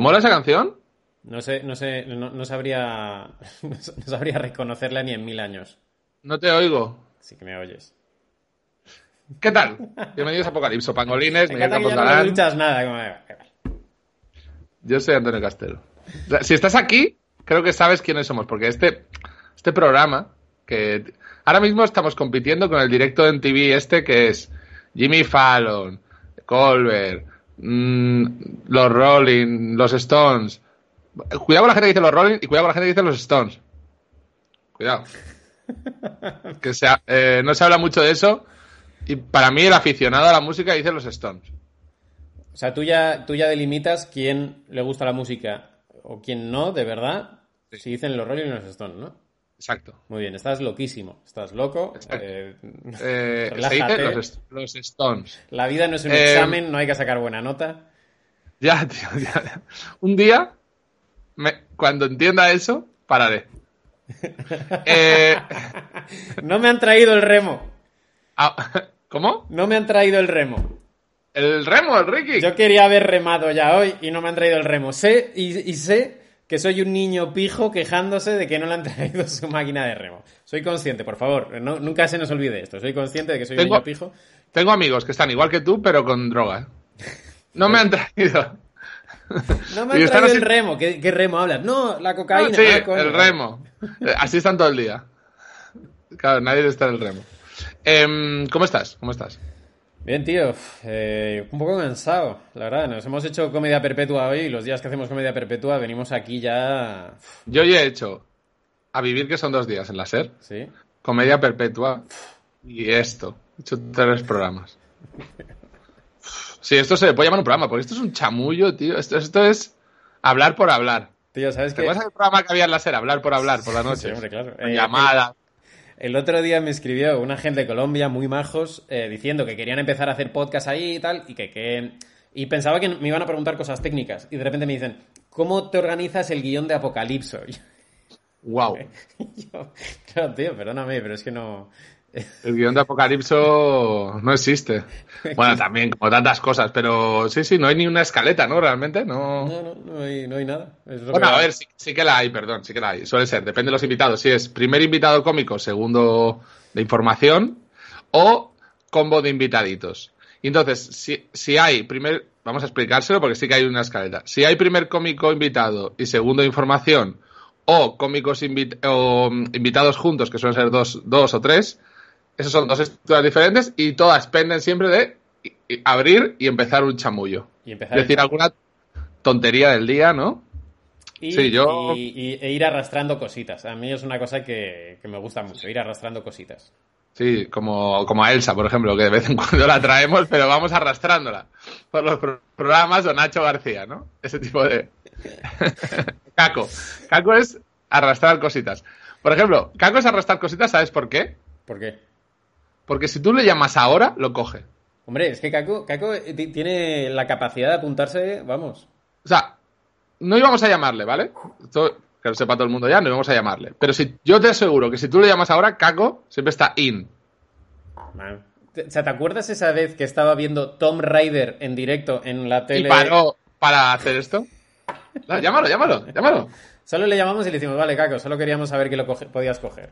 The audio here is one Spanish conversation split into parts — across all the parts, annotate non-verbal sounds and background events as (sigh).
Mola esa canción? No sé, no sé, no, no sabría, (laughs) no sabría reconocerla ni en mil años. No te oigo. Sí que me oyes. ¿Qué tal? Bienvenidos a Apocalipso, pangolines, Me Miguel Campos no me escuchas nada. como- Yo soy Antonio Castelo. Si estás aquí, creo que sabes quiénes somos, porque este, este programa, que ahora mismo estamos compitiendo con el directo en TV este, que es Jimmy Fallon, Colbert, mm, los Rolling, los Stones. Cuidado con la gente que dice los Rolling y cuidado con la gente que dice los Stones. Cuidado. (laughs) Que sea, eh, no se habla mucho de eso. Y para mí, el aficionado a la música dice los Stones. O sea, tú ya, tú ya delimitas quién le gusta la música o quién no, de verdad. Si dicen los Rolling y los Stones, ¿no? Exacto. Muy bien, estás loquísimo. Estás loco. Eh, Eh, (laughs) Relájate. los, los Stones. la vida no es un Eh, examen, no hay que sacar buena nota. Ya, (laughs) tío, ya, ya. Un día, me- cuando entienda eso, pararé. (laughs) No me han traído el remo. ah, ¿Cómo? No me han traído el remo. El remo, el Ricky. Yo quería haber remado ya hoy y no me han traído el remo. Sé y, y sé que soy un niño pijo quejándose de que no le han (laughs) traído su máquina de remo. Soy consciente, por favor. no- nunca se nos olvide esto. Soy consciente de que soy un niño pijo. Tengo amigos que están igual que tú, pero con droga. ¿eh? No me han traído. (laughs) No me han traído así- el remo. ¿Qué, qué remo hablas? No, la cocaína. Ah, sí, Ah, coño. el remo. Así están todo el día. Claro, nadie está en el remo. Em, ¿Cómo estás? ¿Cómo estás? Bien, tío. Eh, un poco cansado, la verdad. Nos hemos hecho comedia perpetua hoy y los días que hacemos comedia perpetua venimos aquí ya... Yo ya he hecho a vivir que son dos días en la SER, ¿Sí? comedia perpetua y esto. He hecho tres programas. Sí, esto se le puede llamar un programa, porque esto es un chamullo, tío. Esto, esto es hablar por hablar. Tío, ¿sabes ¿Te qué? acuerdas del programa que había en la SER? Hablar por hablar por la noche. Sí, hombre, claro. Eh, llamadas. El otro día me escribió una gente de Colombia, muy majos, eh, diciendo que querían empezar a hacer podcast ahí y tal, y que, que- Y pensaba que me iban a preguntar cosas técnicas, y de repente me dicen, ¿cómo te organizas el guion de Apocalipso? Wow. (laughs) Y yo, claro, (laughs) tío, perdóname, pero es que no... El guion de Apocalipso no existe. Bueno, también, como tantas cosas, pero sí, sí, no hay ni una escaleta, ¿no? Realmente, no. No, no, no hay, no hay nada. Es lo Bueno, que- a ver, sí, sí que la hay, perdón, sí que la hay. Suele ser, depende de los invitados. Si es primer invitado cómico, segundo de información o combo de invitaditos. Y entonces, si, si hay primer, vamos a explicárselo porque sí que hay una escaleta. Si hay primer cómico invitado y segundo de información o cómicos invi- o, mm, invitados juntos, que suelen ser dos, dos o tres, esos son dos estructuras diferentes y todas penden siempre de abrir y empezar un chamullo. Y empezar decir el- alguna tontería del día, ¿no? y, sí, yo- y- y- e ir arrastrando cositas. A mí es una cosa que, que me gusta mucho, ir arrastrando cositas. Sí, como, como a Elsa, por ejemplo, que de vez en (laughs) cuando la traemos, pero vamos arrastrándola por los pro- programas o Nacho García, ¿no? Ese tipo de... (laughs) Caco. Caco es arrastrar cositas. Por ejemplo, Caco es arrastrar cositas, ¿sabes por qué? ¿Por qué? Porque si tú le llamas ahora, lo coge. Hombre, es que Caco, Caco ti- tiene la capacidad de apuntarse, vamos. O sea, no íbamos a llamarle, ¿vale? Esto que lo sepa todo el mundo ya, no íbamos a llamarle. Pero si yo te aseguro que si tú le llamas ahora, Caco siempre está in. Man. Te- O sea, ¿te acuerdas esa vez que estaba viendo Tom Raider en directo en la Y tele? paró para hacer esto. No, llámalo, llámalo, llámalo. Solo le llamamos y le decimos, vale, Caco, solo queríamos saber que lo coge- podías coger.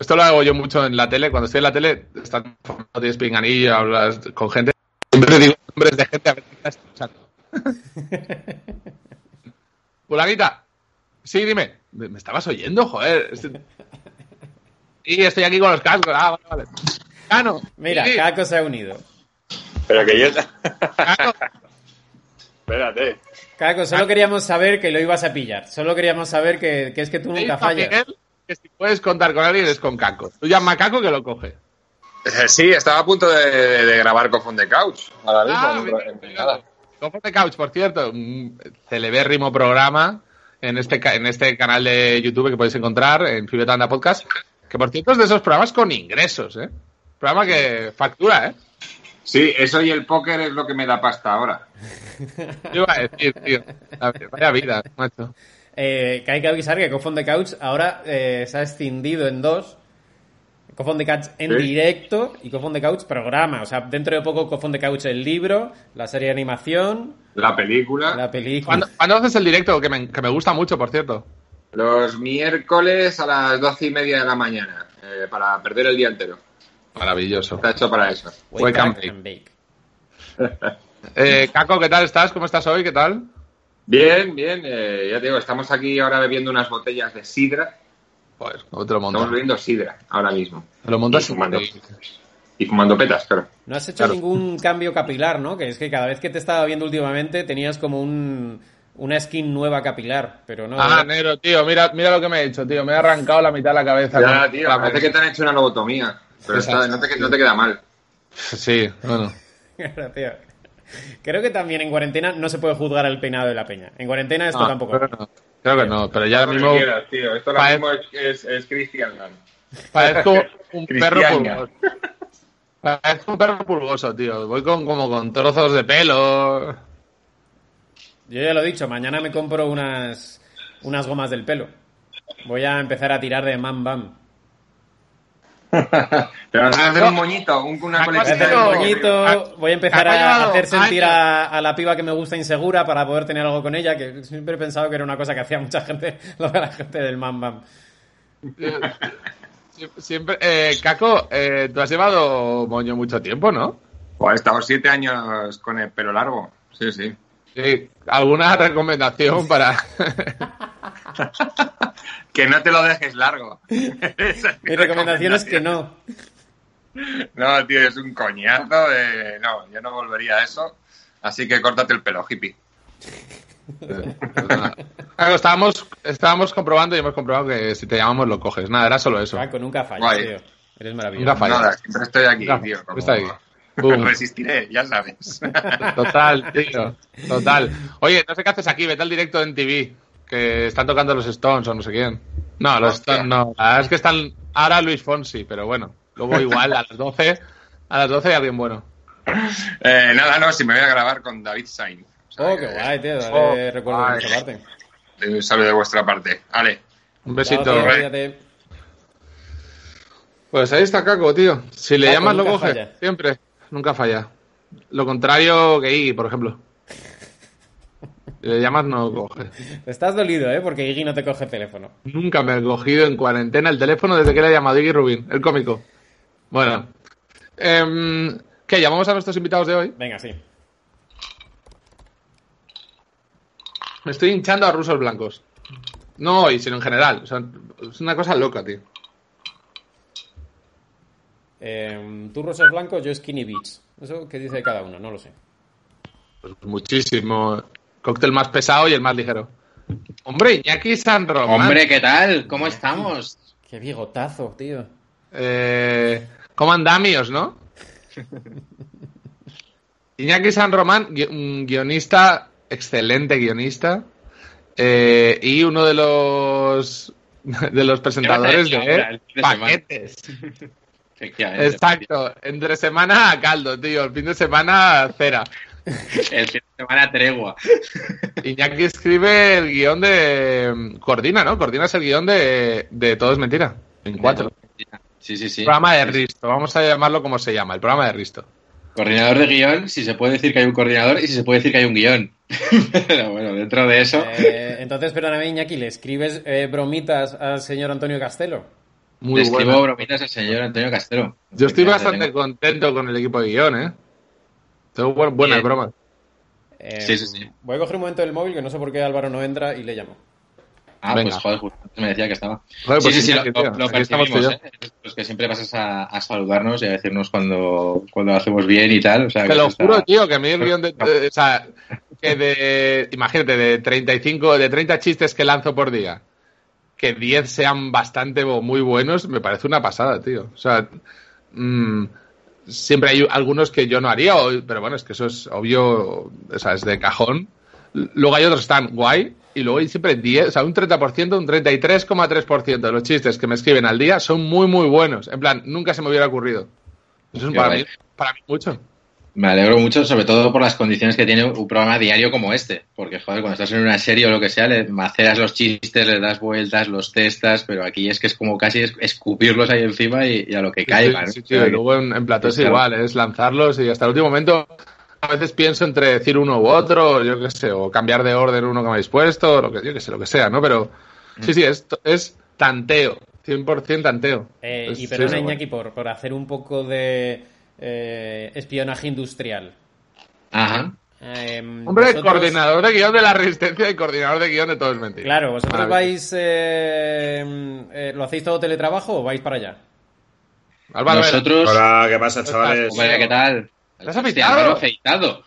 Esto lo hago yo mucho en la tele. Cuando estoy en la tele, estás no tienes pinganillo, hablas con gente. Siempre digo nombres de gente a ver si está escuchando. (laughs) Fulanita, Sí, dime. ¿Me estabas oyendo? Joder. Y estoy aquí con los cascos. Ah, vale, vale. Cano. Mira, sí, Caco se ha unido. Pero que yo. Cano. Espérate. Caco, solo queríamos saber que lo ibas a pillar. Solo queríamos saber que, que es que tú nunca fallas. Miguel que si puedes contar con alguien es con Caco. Tú llama a Caco que lo coge. Eh, Sí, estaba a punto de, de- de grabar con the Couch. Ahora mismo. Ah, en- en-. Cojo de Couch, por cierto, un celebérrimo programa en este, en este canal de YouTube que podéis encontrar en Fibetanda Podcast, que por cierto es de esos programas con ingresos, ¿eh? Programa que factura, ¿eh? Sí, eso y el póker es lo que me da pasta ahora. Yo iba a decir, tío. Vaya vida, macho. Eh, que hay que avisar que on the Couch ahora eh, se ha escindido en dos. On the Couch en Sí. directo y on the Couch programa. O sea, dentro de poco on the Couch el libro, la serie de animación, La película. la película. ¿Cuándo, cuándo haces el directo? Que me, que me gusta mucho, por cierto. Los miércoles a las doce y media de la mañana. eh, para perder el día entero. Maravilloso. Está hecho para eso. Wake Wake up and bake. and (laughs) bake. Eh, Caco, ¿qué tal estás? ¿Cómo estás hoy? ¿Qué tal? Bien, bien. eh, ya te digo, estamos aquí ahora bebiendo unas botellas de sidra. Pues, ¿cómo te lo montas? Estamos bebiendo sidra ahora mismo. Lo montas Y fumando. y- fumando petas, claro. No has hecho Claro. ningún cambio capilar, ¿no? Que es que cada vez que te estaba viendo últimamente tenías como un, una skin nueva capilar, pero no. Ah, negro, tío, mira, mira lo que me he hecho, tío. Me he arrancado la mitad de la cabeza. Ya, con- tío, la- parece que te han hecho una lobotomía. Pero está- no, te, no te queda mal. Sí, bueno. (laughs) Tío. Creo que también en cuarentena no se puede juzgar el peinado de la peña. En cuarentena esto No, tampoco. creo que no. Creo que no, pero ya ahora mismo tío. Esto ahora mismo es, es, Gunn. (laughs) parezco un perro pulgoso. Parezco un perro pulgoso, tío. Voy con como con trozos de pelo. Yo ya lo he dicho, mañana me compro unas, unas gomas del pelo. Voy a empezar a tirar de man bam. Pero vas a hacer un moñito, un- una pero- un moñito, voy a empezar a hacer sentir años. a, a la piba que me gusta insegura para poder tener algo con ella, que siempre he pensado que era una cosa que hacía mucha gente, (laughs) lo de la gente del man bam. Sie- Siempre, eh, Caco, eh, tú has llevado moño mucho tiempo, ¿no? Pues he estado siete años con el pelo largo. Sí, sí. Sí. ¿Alguna recomendación para...? (laughs) (laughs) Que no te lo dejes largo. (laughs) (laughs) Mi recomendación es que no. No, tío, es un coñazo. de- No, yo no volvería a eso. Así que córtate el pelo, hippie. (laughs) Claro, estábamos, estábamos comprobando y hemos comprobado que si te llamamos lo coges. Nada, era solo eso. Paco, nunca fallas, Guay. tío. Eres maravilloso. Nunca fallas. Nada, siempre estoy aquí, Nunca- tío. como- está ahí. Boom. Resistiré, ya sabes. Total, tío. Total. Oye, no sé qué haces aquí, vete al directo en TV. Que están tocando los Stones o no sé quién. No, los Hostia. Stones no. La verdad es que están ahora Luis Fonsi, pero bueno. Luego igual a las 12. A las 12 hay alguien bueno. Eh, nada, no, si me voy a grabar con David Sainz. O sea Oh, que- qué guay, tío. Dale Oh, recuerdo de guay. nuestra parte. Un saludo de vuestra parte. Vale. Un besito. Pues ahí está Caco, tío. Si le Caco, llamas lo coge. falla. Siempre. Nunca falla. Lo contrario que Iggy, por ejemplo. Le llamas no coge. Estás dolido, ¿eh? Porque Iggy no te coge el teléfono. Nunca me he cogido en cuarentena el teléfono desde que le he llamado Iggy Rubin, el cómico. Bueno. Em, ¿Qué? ¿Llamamos a nuestros invitados de hoy? Venga, sí. Me estoy hinchando a rusos blancos. No hoy, sino en general. O sea, es una cosa loca, tío. Eh, tú rosas blancos, yo skinny beach. Eso que dice cada uno, no lo sé. Pues muchísimo. Cóctel más pesado y el más ligero. Hombre, Iñaki San Román. Hombre, ¿qué tal? ¿Cómo estamos? Qué bigotazo, tío. Eh, ¿Cómo andamios, no? (laughs) Iñaki San Román, guionista, excelente guionista, eh, y uno de los (laughs) de los presentadores ¿Qué vas a decir ahora, de de paquetes. Exacto, entre semana a caldo, tío, el fin de semana cera. (laughs) El fin de semana tregua. Iñaki escribe el guion de... Coordina, ¿no? Coordinas el guion de, de Todo es Mentira, en cuatro. Sí, sí, sí. programa de Risto, vamos a llamarlo como se llama, el programa de Risto. Coordinador de guion, si se puede decir que hay un coordinador y si se puede decir que hay un guion. (laughs) Pero bueno, dentro de eso. Eh, entonces, perdóname, Iñaki, ¿le escribes eh, bromitas al señor Antonio Castelo? Muy le escribo bromitas al señor Antonio Castelo. Yo estoy bastante contento con el equipo de guion, ¿eh? Tengo bu- buenas Bien. bromas. Eh, Sí, sí, sí. Voy a coger un momento el móvil, que no sé por qué Álvaro no entra y le llamo. Ah, Venga. pues joder, justo me decía que estaba. Joder, sí, pues sí, sí, lo, lo- lo percibimos. ¿eh? Los que siempre pasas a, a saludarnos y a decirnos cuando, cuando lo hacemos bien y tal. O sea, Te lo está- juro, tío, que a mí el guion de... de- o sea, que de... Imagínate, de 35, de 30 chistes que lanzo por día, que 10 sean bastante o muy buenos, me parece una pasada, tío. O sea, mm, siempre hay algunos que yo no haría, pero bueno, es que eso es obvio, o sea, es de cajón. Luego hay otros que están guay, y luego hay siempre 10, o sea, un 30%, un 33,3% de los chistes que me escriben al día son muy, muy buenos. En plan, nunca se me hubiera ocurrido. Eso es para mí, para mí mucho. Me alegro mucho, sobre todo por las condiciones que tiene un programa diario como este. Porque, joder, cuando estás en una serie o lo que sea, le maceras los chistes, le das vueltas, los testas, pero aquí es que es como casi es- escupirlos ahí encima y, y a lo que caiga, Sí, ¿no? sí, y luego en, en plató es Claro. igual, es lanzarlos y hasta el último momento a veces pienso entre decir uno u otro, yo qué sé, o cambiar de orden uno que me habéis puesto, lo que, yo qué sé, lo que sea, ¿no? Pero Mm. sí, sí, es, es tanteo, 100% tanteo. Eh, Es- y sí, perdona, sí, Iñaki, por, por hacer un poco de eh, espionaje industrial. Ajá. Eh, Hombre, vosotros- coordinador de guion de la resistencia y coordinador de guion de todo es mentira. Claro, ¿vosotros vais... eh, eh, ¿Lo hacéis todo teletrabajo o vais para allá? Álvaro, Nosotros... Hola, ¿qué pasa, chavales? Hombre, ¿qué tal? ¿Te has Hostia, afeitado? Afeitado.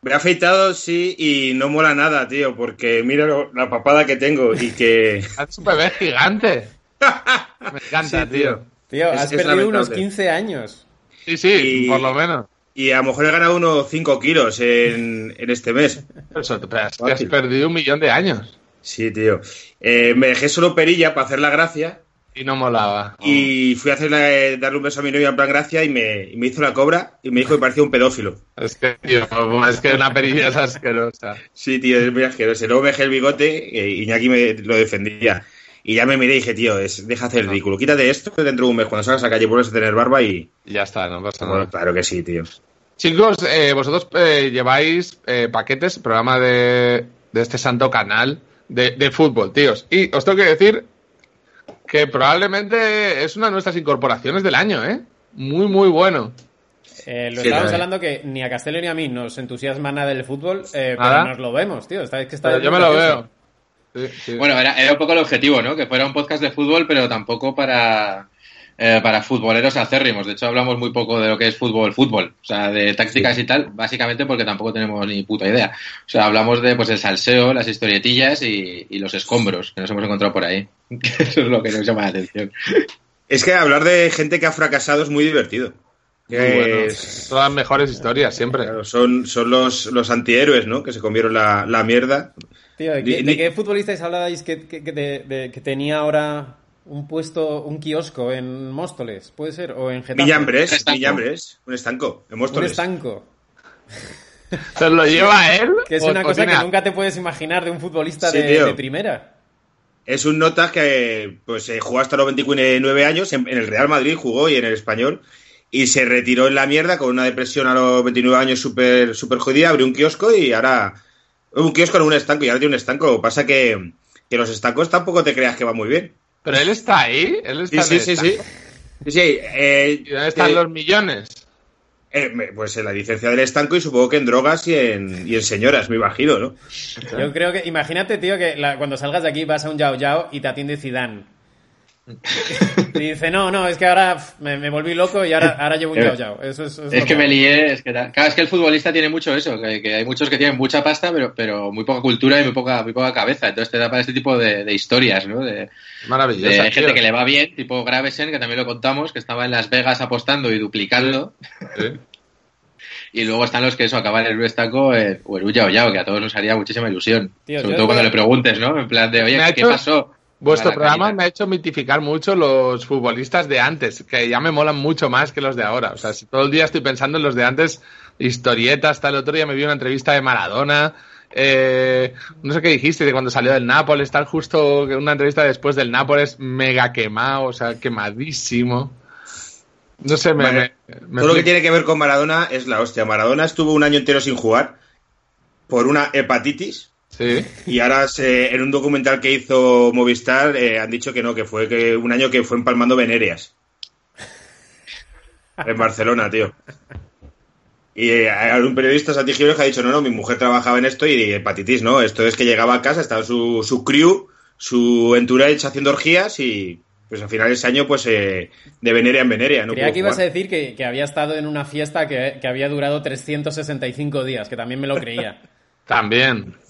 Me he afeitado, sí, y no mola nada, tío, porque mira lo- la papada que tengo y que... (laughs) es un bebé gigante. (laughs) Me encanta, Sí, tío. Tío, Es- has es perdido unos lamentable. 15 años. Sí, sí, Y- por lo menos. Y a lo mejor he ganado unos 5 kilos en, en este mes. Eso, que has perdido un millón de años. Sí, tío. Eh, me dejé solo perilla para hacer la gracia Y no molaba. y fui a hacerle, darle un beso a mi novia en plan gracia y me, y me hizo la cobra y me dijo que parecía un pedófilo. Es que, tío, es que una perilla es asquerosa. Sí, tío, es muy asqueroso. Luego me dejé el bigote eh, y Iñaki me lo defendía. Y ya me miré y dije, tío, es, deja hacer el ridículo. Quítate esto dentro de un mes. Cuando salgas a la calle vuelves a tener barba y... Ya está, no pasa Bueno, nada. claro que sí, tío. Chicos, eh, vosotros eh, lleváis eh, paquetes, programa de, de este santo canal de, de fútbol, tíos. Y os tengo que decir que probablemente es una de nuestras incorporaciones del año, ¿eh? Muy, muy bueno. Eh, lo Sí, estábamos la- hablando que ni a Castelo ni a mí nos entusiasma nada el fútbol, eh, pero nos lo vemos, tío. Está, es que está Pero yo me lo veo. Sí, sí. Bueno, era, era un poco el objetivo, ¿no? Que fuera un podcast de fútbol, pero tampoco para, eh, para futboleros acérrimos. De hecho, hablamos muy poco de lo que es fútbol, fútbol. O sea, de tácticas y tal, básicamente porque tampoco tenemos ni puta idea. O sea, hablamos de pues el salseo, las historietillas y, y los escombros que nos hemos encontrado por ahí. (laughs) Eso es lo que nos llama la atención. Es que hablar de gente que ha fracasado es muy divertido. Muy bueno. Es- Todas las mejores historias, siempre. claro, son son los, los antihéroes, ¿no? Que se comieron la, la mierda. Tío, ¿de, qué, de qué futbolistas hablabais que, que- que de- de- que tenía ahora un puesto, un kiosco en Móstoles? ¿Puede ser? ¿O en Getafe? Villambres, un estanco, en Un Móstoles. estanco. ¿Se lo lleva (laughs) él? Que es ¿O- una o cosa tiene que nunca te puedes imaginar de un futbolista Sí, de, primera. Es un notas que pues eh, jugó hasta los 29 años, en, en el Real Madrid jugó y en el Español, y se retiró en la mierda con una depresión a los 29 años súper super jodida, abrió un kiosco y ahora... Un kiosco en un estanco y ahora tiene un estanco. Lo que pasa que, que los estancos tampoco te creas que va muy bien. Pero él está ahí. Él está sí, en sí, el sí. estanco. Sí, sí, eh, ¿Y dónde están eh, los millones? eh, me- pues en la licencia del estanco y supongo que en drogas y en, y en señoras, me imagino, ¿no? Yo creo que, imagínate, tío, que la- cuando salgas de aquí vas a un Yao Yao y te atiende Zidane. Y dice, no, no, es que ahora me, me volví loco y ahora, ahora llevo un Yao Yao. Eso es, es Es lo que me lié, es que. Claro, es que el futbolista tiene mucho eso, que, que hay muchos que tienen mucha pasta, pero, pero muy poca cultura y muy poca, muy poca cabeza. Entonces te da para este tipo de, de historias, ¿no? De, Maravilloso. de gente que le va bien, tipo Gravesen, que también lo contamos, que estaba en Las Vegas apostando y duplicando. (laughs) Y luego están los que eso acaban en el estaco eh, o en un Yao Yao, que a todos nos haría muchísima ilusión. Tío, Sobre todo cuando le preguntes, ¿no? En plan de, oye, ¿qué hecho- pasó? Vuestro programa me ha hecho mitificar mucho los futbolistas de antes, que ya me molan mucho más que los de ahora. O sea, si todo el día estoy pensando en los de antes, historietas, tal. El otro día me vi una entrevista de Maradona. eh, no sé qué dijiste de cuando salió del Nápoles, tal, justo una entrevista después del Nápoles, mega quemado, o sea, quemadísimo. No sé, me. Vale. me- me Todo lo que tiene que ver con Maradona es la hostia. Maradona estuvo un año entero sin jugar por una hepatitis Sí. y ahora se- en un documental que hizo Movistar eh, han dicho que no, que fue que un año que fue empalmando venéreas. En Barcelona, tío. Y eh, un periodista Santi que ha dicho, no, no, mi mujer trabajaba en esto y hepatitis, no, esto es que llegaba a casa, estaba su, su crew, su entourage haciendo orgías y pues al final ese año pues eh, de venerea en venerea. No Creía que ibas a decir que, que había estado en una fiesta que, que había durado 365 días, que también me lo creía. (laughs) También. (laughs)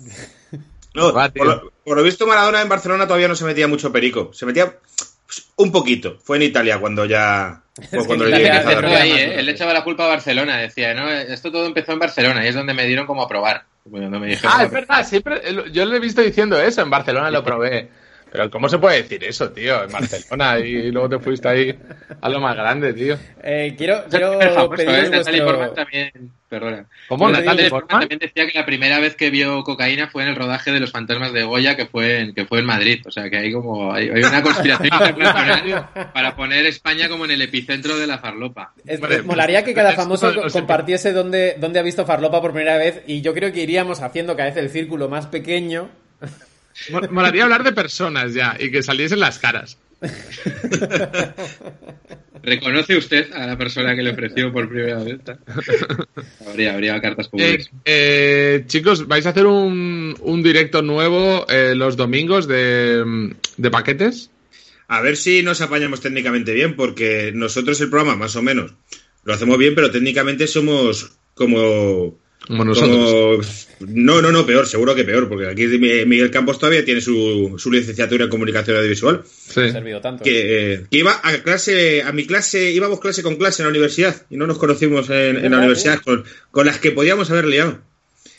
No, por, lo, por lo visto Maradona en Barcelona todavía no se metía mucho perico. Se metía pues, un poquito. Fue en Italia cuando ya... (laughs) fue que cuando le Italia empezó ahí, ¿eh? Él le echaba la culpa a Barcelona, decía, no, esto todo empezó en Barcelona y es donde me dieron como a probar. Me Ah, es verdad, siempre. Yo le he visto diciendo eso, en Barcelona lo (laughs) probé. Pero ¿cómo se puede decir eso, tío? En Barcelona y luego te fuiste ahí a lo más grande, tío. Eh, quiero quiero (laughs) ¿eh? pediros Natalie Portman vuestro... también, perdona. ¿Cómo? Natalie también decía que la primera vez que vio cocaína fue en el rodaje de Los Fantasmas de Goya, que fue en, que fue en Madrid. O sea, que hay como hay, hay una conspiración (laughs) internacional para poner España como en el epicentro de la farlopa. Es- molaría que cada famoso compartiese dónde, dónde ha visto Farlopa por primera vez y yo creo que iríamos haciendo cada vez el círculo más pequeño. Mol- Molaría hablar de personas ya y que saliesen las caras. (laughs) ¿Reconoce usted a la persona que le ofreció por primera vez? habría, habría cartas Eh, públicas. eh, chicos, vais a hacer un, un directo nuevo eh, los domingos de, de paquetes. A ver si nos apañamos técnicamente bien, porque nosotros el programa, más o menos, lo hacemos bien, pero técnicamente somos como... Como nosotros. como- No, no, no, peor, seguro que peor, porque aquí Mi- Miguel Campos todavía tiene su, su licenciatura en comunicación audiovisual. Sí. Ha servido tanto. Que, eh, que iba a clase, a mi clase, íbamos clase con clase en la universidad y no nos conocimos en, en la ¿Verdad, universidad con, con las que podíamos haber liado.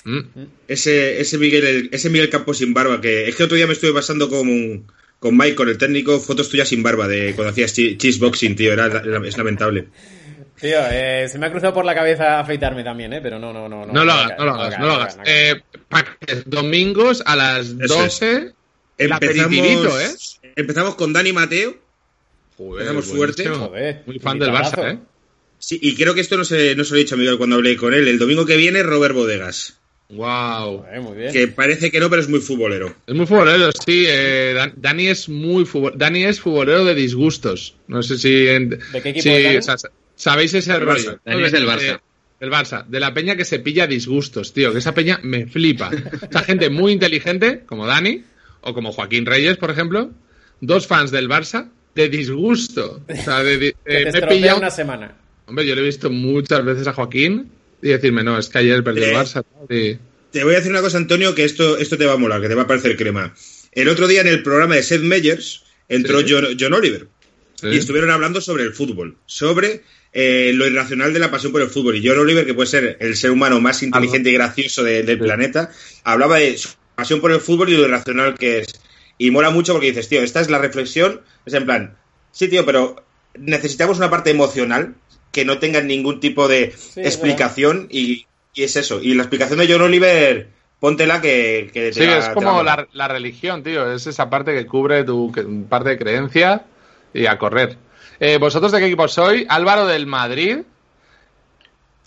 Mm. Ese, ese, Miguel, ese Miguel Campos sin barba, que es que otro día me estuve pasando con, con Mike, con el técnico, fotos tuyas sin barba de cuando hacías cheeseboxing, tío, era, era- es lamentable. Tío, eh, se me ha cruzado por la cabeza afeitarme también, ¿eh? Pero no, no, no. No lo hagas, no lo hagas, no lo hagas. Eh, domingos a las Eso 12. El aperitivito, ¿eh? empezamos con Dani Mateo. Joder, Empezamos fuerte. Joder, Muy fan del. Barça, ¿eh? Sí, y creo que esto no se, no se lo he dicho a Miguel cuando hablé con él. El domingo que viene, Robert Bodegas. Wow. Joder, muy bien. Que parece que no, pero es muy futbolero. Es muy futbolero, sí. eh, Dan- Dani es muy futbolero. Dani es futbolero de disgustos. No sé si. en- ¿De qué equipo Dani? o sea, ¿Sabéis ese Del rollo? Dani es del Barça. De- del Barça. De la peña que se pilla disgustos, tío. Que esa peña me flipa. Esa gente muy inteligente, como Dani, o como Joaquín Reyes, por ejemplo. Dos fans del Barça de disgusto. O sea, de, de- (laughs) Que eh, te me he estropea pillado. una semana. Hombre, yo le he visto muchas veces a Joaquín y decirme, no, es que ayer perdió el Eh, Barça. Y- Te voy a decir una cosa, Antonio, que esto, esto te va a molar, que te va a parecer crema. El otro día en el programa de Seth Meyers entró Sí. John, John Oliver sí. y estuvieron hablando sobre el fútbol, sobre eh, lo irracional de la pasión por el fútbol. Y John Oliver, que puede ser el ser humano más inteligente y gracioso de- del Sí. planeta, hablaba de su pasión por el fútbol y lo irracional que es. Y mola mucho porque dices, tío, esta es la reflexión, es en plan, sí, tío, pero necesitamos una parte emocional que no tenga ningún tipo de explicación y, y es eso. Y la explicación de John Oliver, póntela que, que te Sí, es como la, la religión, tío. Es esa parte que cubre tu que- parte de creencia y a correr. Eh, ¿Vosotros de qué equipo sois? Álvaro del Madrid.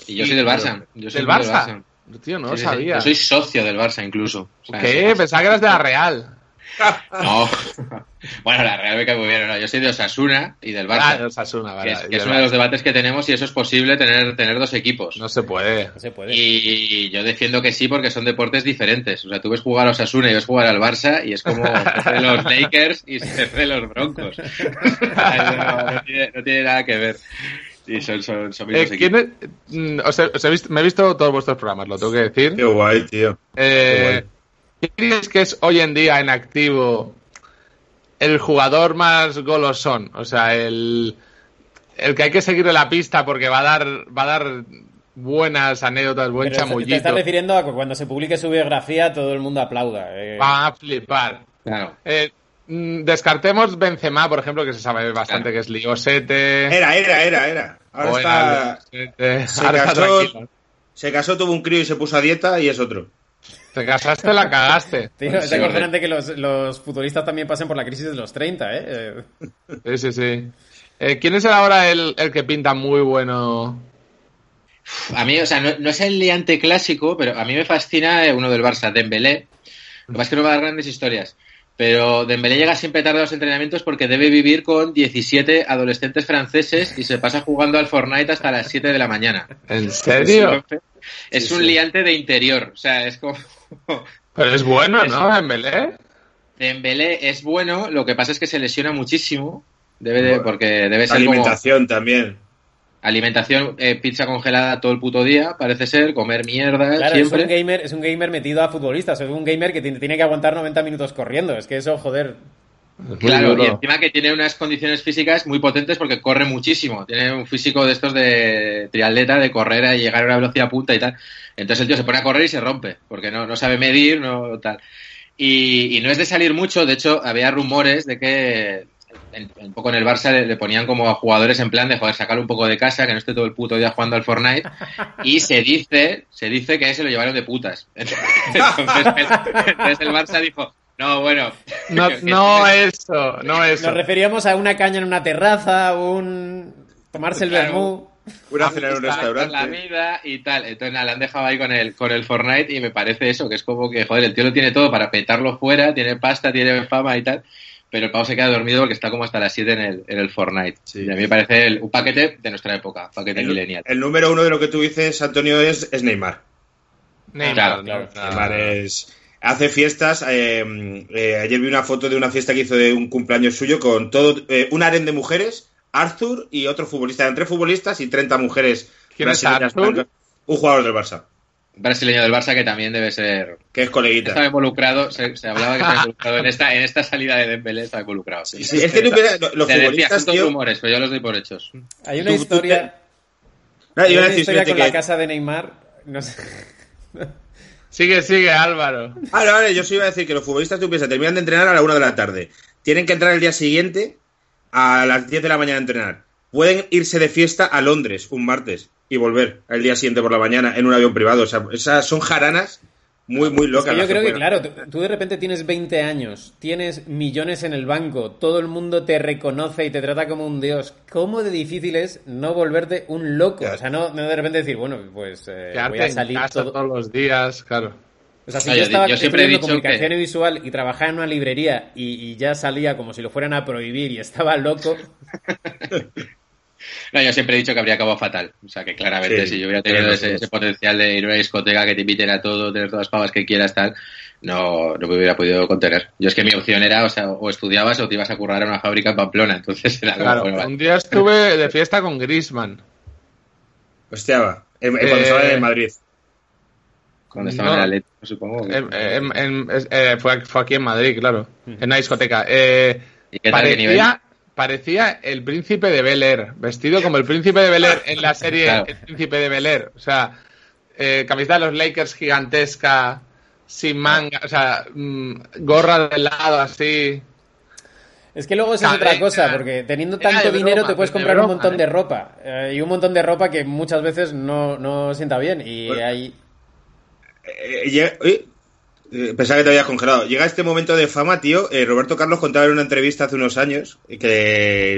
Y yo soy del Barça. Yo soy ¿Del muy Barça? Tío, no Sí, lo sabía. Yo soy socio del Barça incluso. O sea, ¿Qué? Pensaba que eras de la Real. No. (laughs) bueno, la Real me cae muy bien. no, Yo soy de Osasuna y del Barça. Ah, de Osasuna, vale. que es, que uno de los debates que tenemos y eso es posible tener, tener dos equipos. No se puede. No se puede. Y yo defiendo que sí porque son deportes diferentes. O sea, tú ves jugar a Osasuna y ves jugar al Barça y es como (laughs) de los Lakers y de los Broncos. no, (laughs) no tiene, no tiene nada que ver. Y son, son, son mismos Eh, ¿quién equipos. es- mm, os he- os he visto- me he visto todos vuestros programas, lo tengo que decir. Qué guay, tío. Eh, ¿Quién crees que es hoy en día en activo el jugador más golosón? O sea, el, el que hay que seguirle la pista porque va a dar, va a dar buenas anécdotas, buen Pero te chamullito. estás refiriendo a que cuando se publique su biografía todo el mundo aplauda. eh. Va a flipar. Claro. Eh, mm, descartemos Benzema, por ejemplo, que se sabe bastante Claro. que es Liosete. Era, era, era, era. Ahora o está, se Ahora está casó- tranquilo. se casó, tuvo un crío y se puso a dieta y es otro. Te casaste, la cagaste. (laughs) Tío, Sí, es correcto. acojonante que los, los futbolistas también pasen por la crisis de los 30, ¿eh? Sí, sí, sí. Eh, ¿Quién es ahora el, el que pinta muy bueno? A mí, o sea, no, no es el liante clásico, pero a mí me fascina eh, uno del Barça, Dembélé. Lo que pasa es que no va a dar grandes historias. Pero Dembélé llega siempre tarde a los entrenamientos porque debe vivir con 17 adolescentes franceses y se pasa jugando al Fortnite hasta las 7 de la mañana. ¿En serio? Es Sí, un sí. liante de interior. O sea, es como... (laughs) Pero es bueno, ¿no? Dembélé. Dembélé es bueno, lo que pasa es que se lesiona muchísimo. Debe de, porque debe ser Alimentación también. Alimentación, eh, pizza congelada todo el puto día, parece ser, comer mierda Claro, siempre. es un, gamer, es un gamer metido a futbolistas, es un gamer que tiene, tiene que aguantar 90 minutos corriendo. Es que eso, joder. Claro, duro. y encima que tiene unas condiciones físicas muy potentes porque corre muchísimo. Tiene un físico de estos de triatleta, de correr y llegar a una velocidad punta y tal. Entonces el tío se pone a correr y se rompe, porque no, no sabe medir, no tal. Y, y no es de salir mucho, de hecho, había rumores de que en- un poco en el Barça le, le ponían como a jugadores en plan de joder, sacarlo un poco de casa, que no esté todo el puto día jugando al Fortnite. Y se dice, se dice que se lo llevaron de putas. (laughs) Entonces, entonces el Barça dijo, no, bueno. No, (laughs) no eso, no eso. Nos referíamos a una caña en una terraza, un. tomarse el Claro. vermú. Una cena en un con la restaurante. vida y tal. Entonces nada, la han dejado ahí con el, con el Fortnite y me parece eso, que es como que, joder, el tío lo tiene todo para petarlo fuera, tiene pasta, tiene fama y tal, pero el pavo se queda dormido porque está como hasta las 7 en el, en el Fortnite. Y a mí me parece el- un paquete de nuestra época, paquete El, millennial. el número uno de lo que tú dices, Antonio, es, es Neymar. Neymar, Claro, claro. Neymar es- hace fiestas. eh, eh, ayer vi una foto de una fiesta que hizo de un cumpleaños suyo con todo eh, un harén de mujeres, Arthur y otro futbolista. Eran tres futbolistas y 30 mujeres. ¿Quién es Arthur? blancas. Un jugador del Barça, Brasileño del Barça que también debe ser... que es coleguita. Estaba involucrado, se, se hablaba que estaba (laughs) involucrado en esta, en esta salida de Dembélé, estaba involucrado. Sí, es que los Se futbolistas, tío. rumores, pero yo los doy por hechos. Hay una Tú- tú historia. No, hay una historia con que- la casa de Neymar. No sé. (laughs) Sigue, sigue, Álvaro. Vale, vale, yo os iba a decir que los futbolistas, tú piensas, terminan de entrenar a la una de la tarde. Tienen que entrar el día siguiente a las 10 de la mañana a entrenar. Pueden irse de fiesta a Londres un martes y volver al día siguiente por la mañana en un avión privado. O sea, esas son jaranas muy, muy Es locas. que yo creo que, claro, tú, tú de repente tienes 20 años, tienes millones en el banco, todo el mundo te reconoce y te trata como un dios. ¿Cómo de difícil es no volverte un loco? O sea, no, no de repente decir, bueno, pues eh, voy a en salir casa todo. todos los días, claro. O sea, si No, yo estaba yo siempre he dicho comunicación que- visual y trabajaba en una librería y, y ya salía como si lo fueran a prohibir y estaba loco, (laughs) No, yo siempre he dicho que habría acabado fatal. O sea, que claramente Sí, si yo hubiera tenido ese, potencial de ir a una discoteca que te inviten a todo, tener todas las pavas que quieras, tal, no, no me hubiera podido contener. Yo es que mi opción era, o sea, o estudiabas o te ibas a currar a una fábrica en Pamplona. Entonces era como, Claro, bueno, vale. un día estuve de fiesta con Grisman. Hostia, va. En- en- Eh, Cuando estaba en Madrid. cuando estaba no. en el Atlético, supongo. que- En- en- en- es- eh, fue, fue aquí en Madrid, claro. En una discoteca. Eh, ¿Y qué tal, qué nivel? parecía, parecía el príncipe de Bel Air, vestido como el príncipe de Bel Air en la serie Claro. El príncipe de Bel Air. O sea, eh, camiseta de los Lakers gigantesca, sin manga, o sea, mm, gorra de lado así. Es que luego esa es otra cosa, porque teniendo tanto dinero te puedes de comprar broma, un montón ¿eh? de ropa. eh, y un montón de ropa que muchas veces no, no sienta bien. Y Bueno. hay... Eh, eh, pensaba que te habías congelado. Llega este momento de fama, tío. eh, Roberto Carlos contaba en una entrevista hace unos años eh, que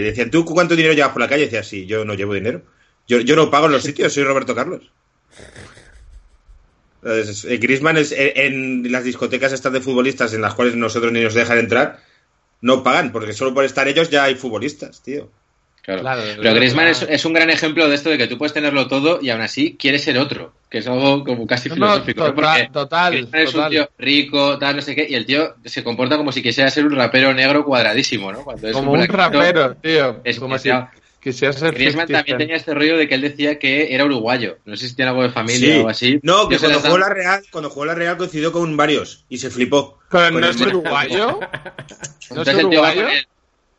decían, ¿tú cuánto dinero llevas por la calle? Y decía, sí, yo no llevo dinero. Yo, yo no pago en los sitios, soy Roberto Carlos. Entonces, eh, Griezmann es, eh, en las discotecas estas de futbolistas en las cuales nosotros ni nos dejan entrar, no pagan, porque solo por estar ellos ya hay futbolistas, tío. Claro. Claro, Pero Griezmann claro. es, es un gran ejemplo de esto de que tú puedes tenerlo todo y aún así quieres ser otro, que es algo como casi No, no, filosófico. ¿no? total, es un tío rico, tal, no sé qué, y el tío se comporta como si quisiera ser un rapero negro cuadradísimo, ¿no? Cuando es Como un rapero, tío. es como si quisiera ser Griezmann 50 también tenía este rollo de que él decía que era uruguayo. No sé si tiene algo de familia Sí. o así. No, que Yo cuando jugó la Real, cuando jugó la Real coincidió con varios y se flipó. Pero no es uruguayo. (laughs) ¿No es Entonces el tío va uruguayo?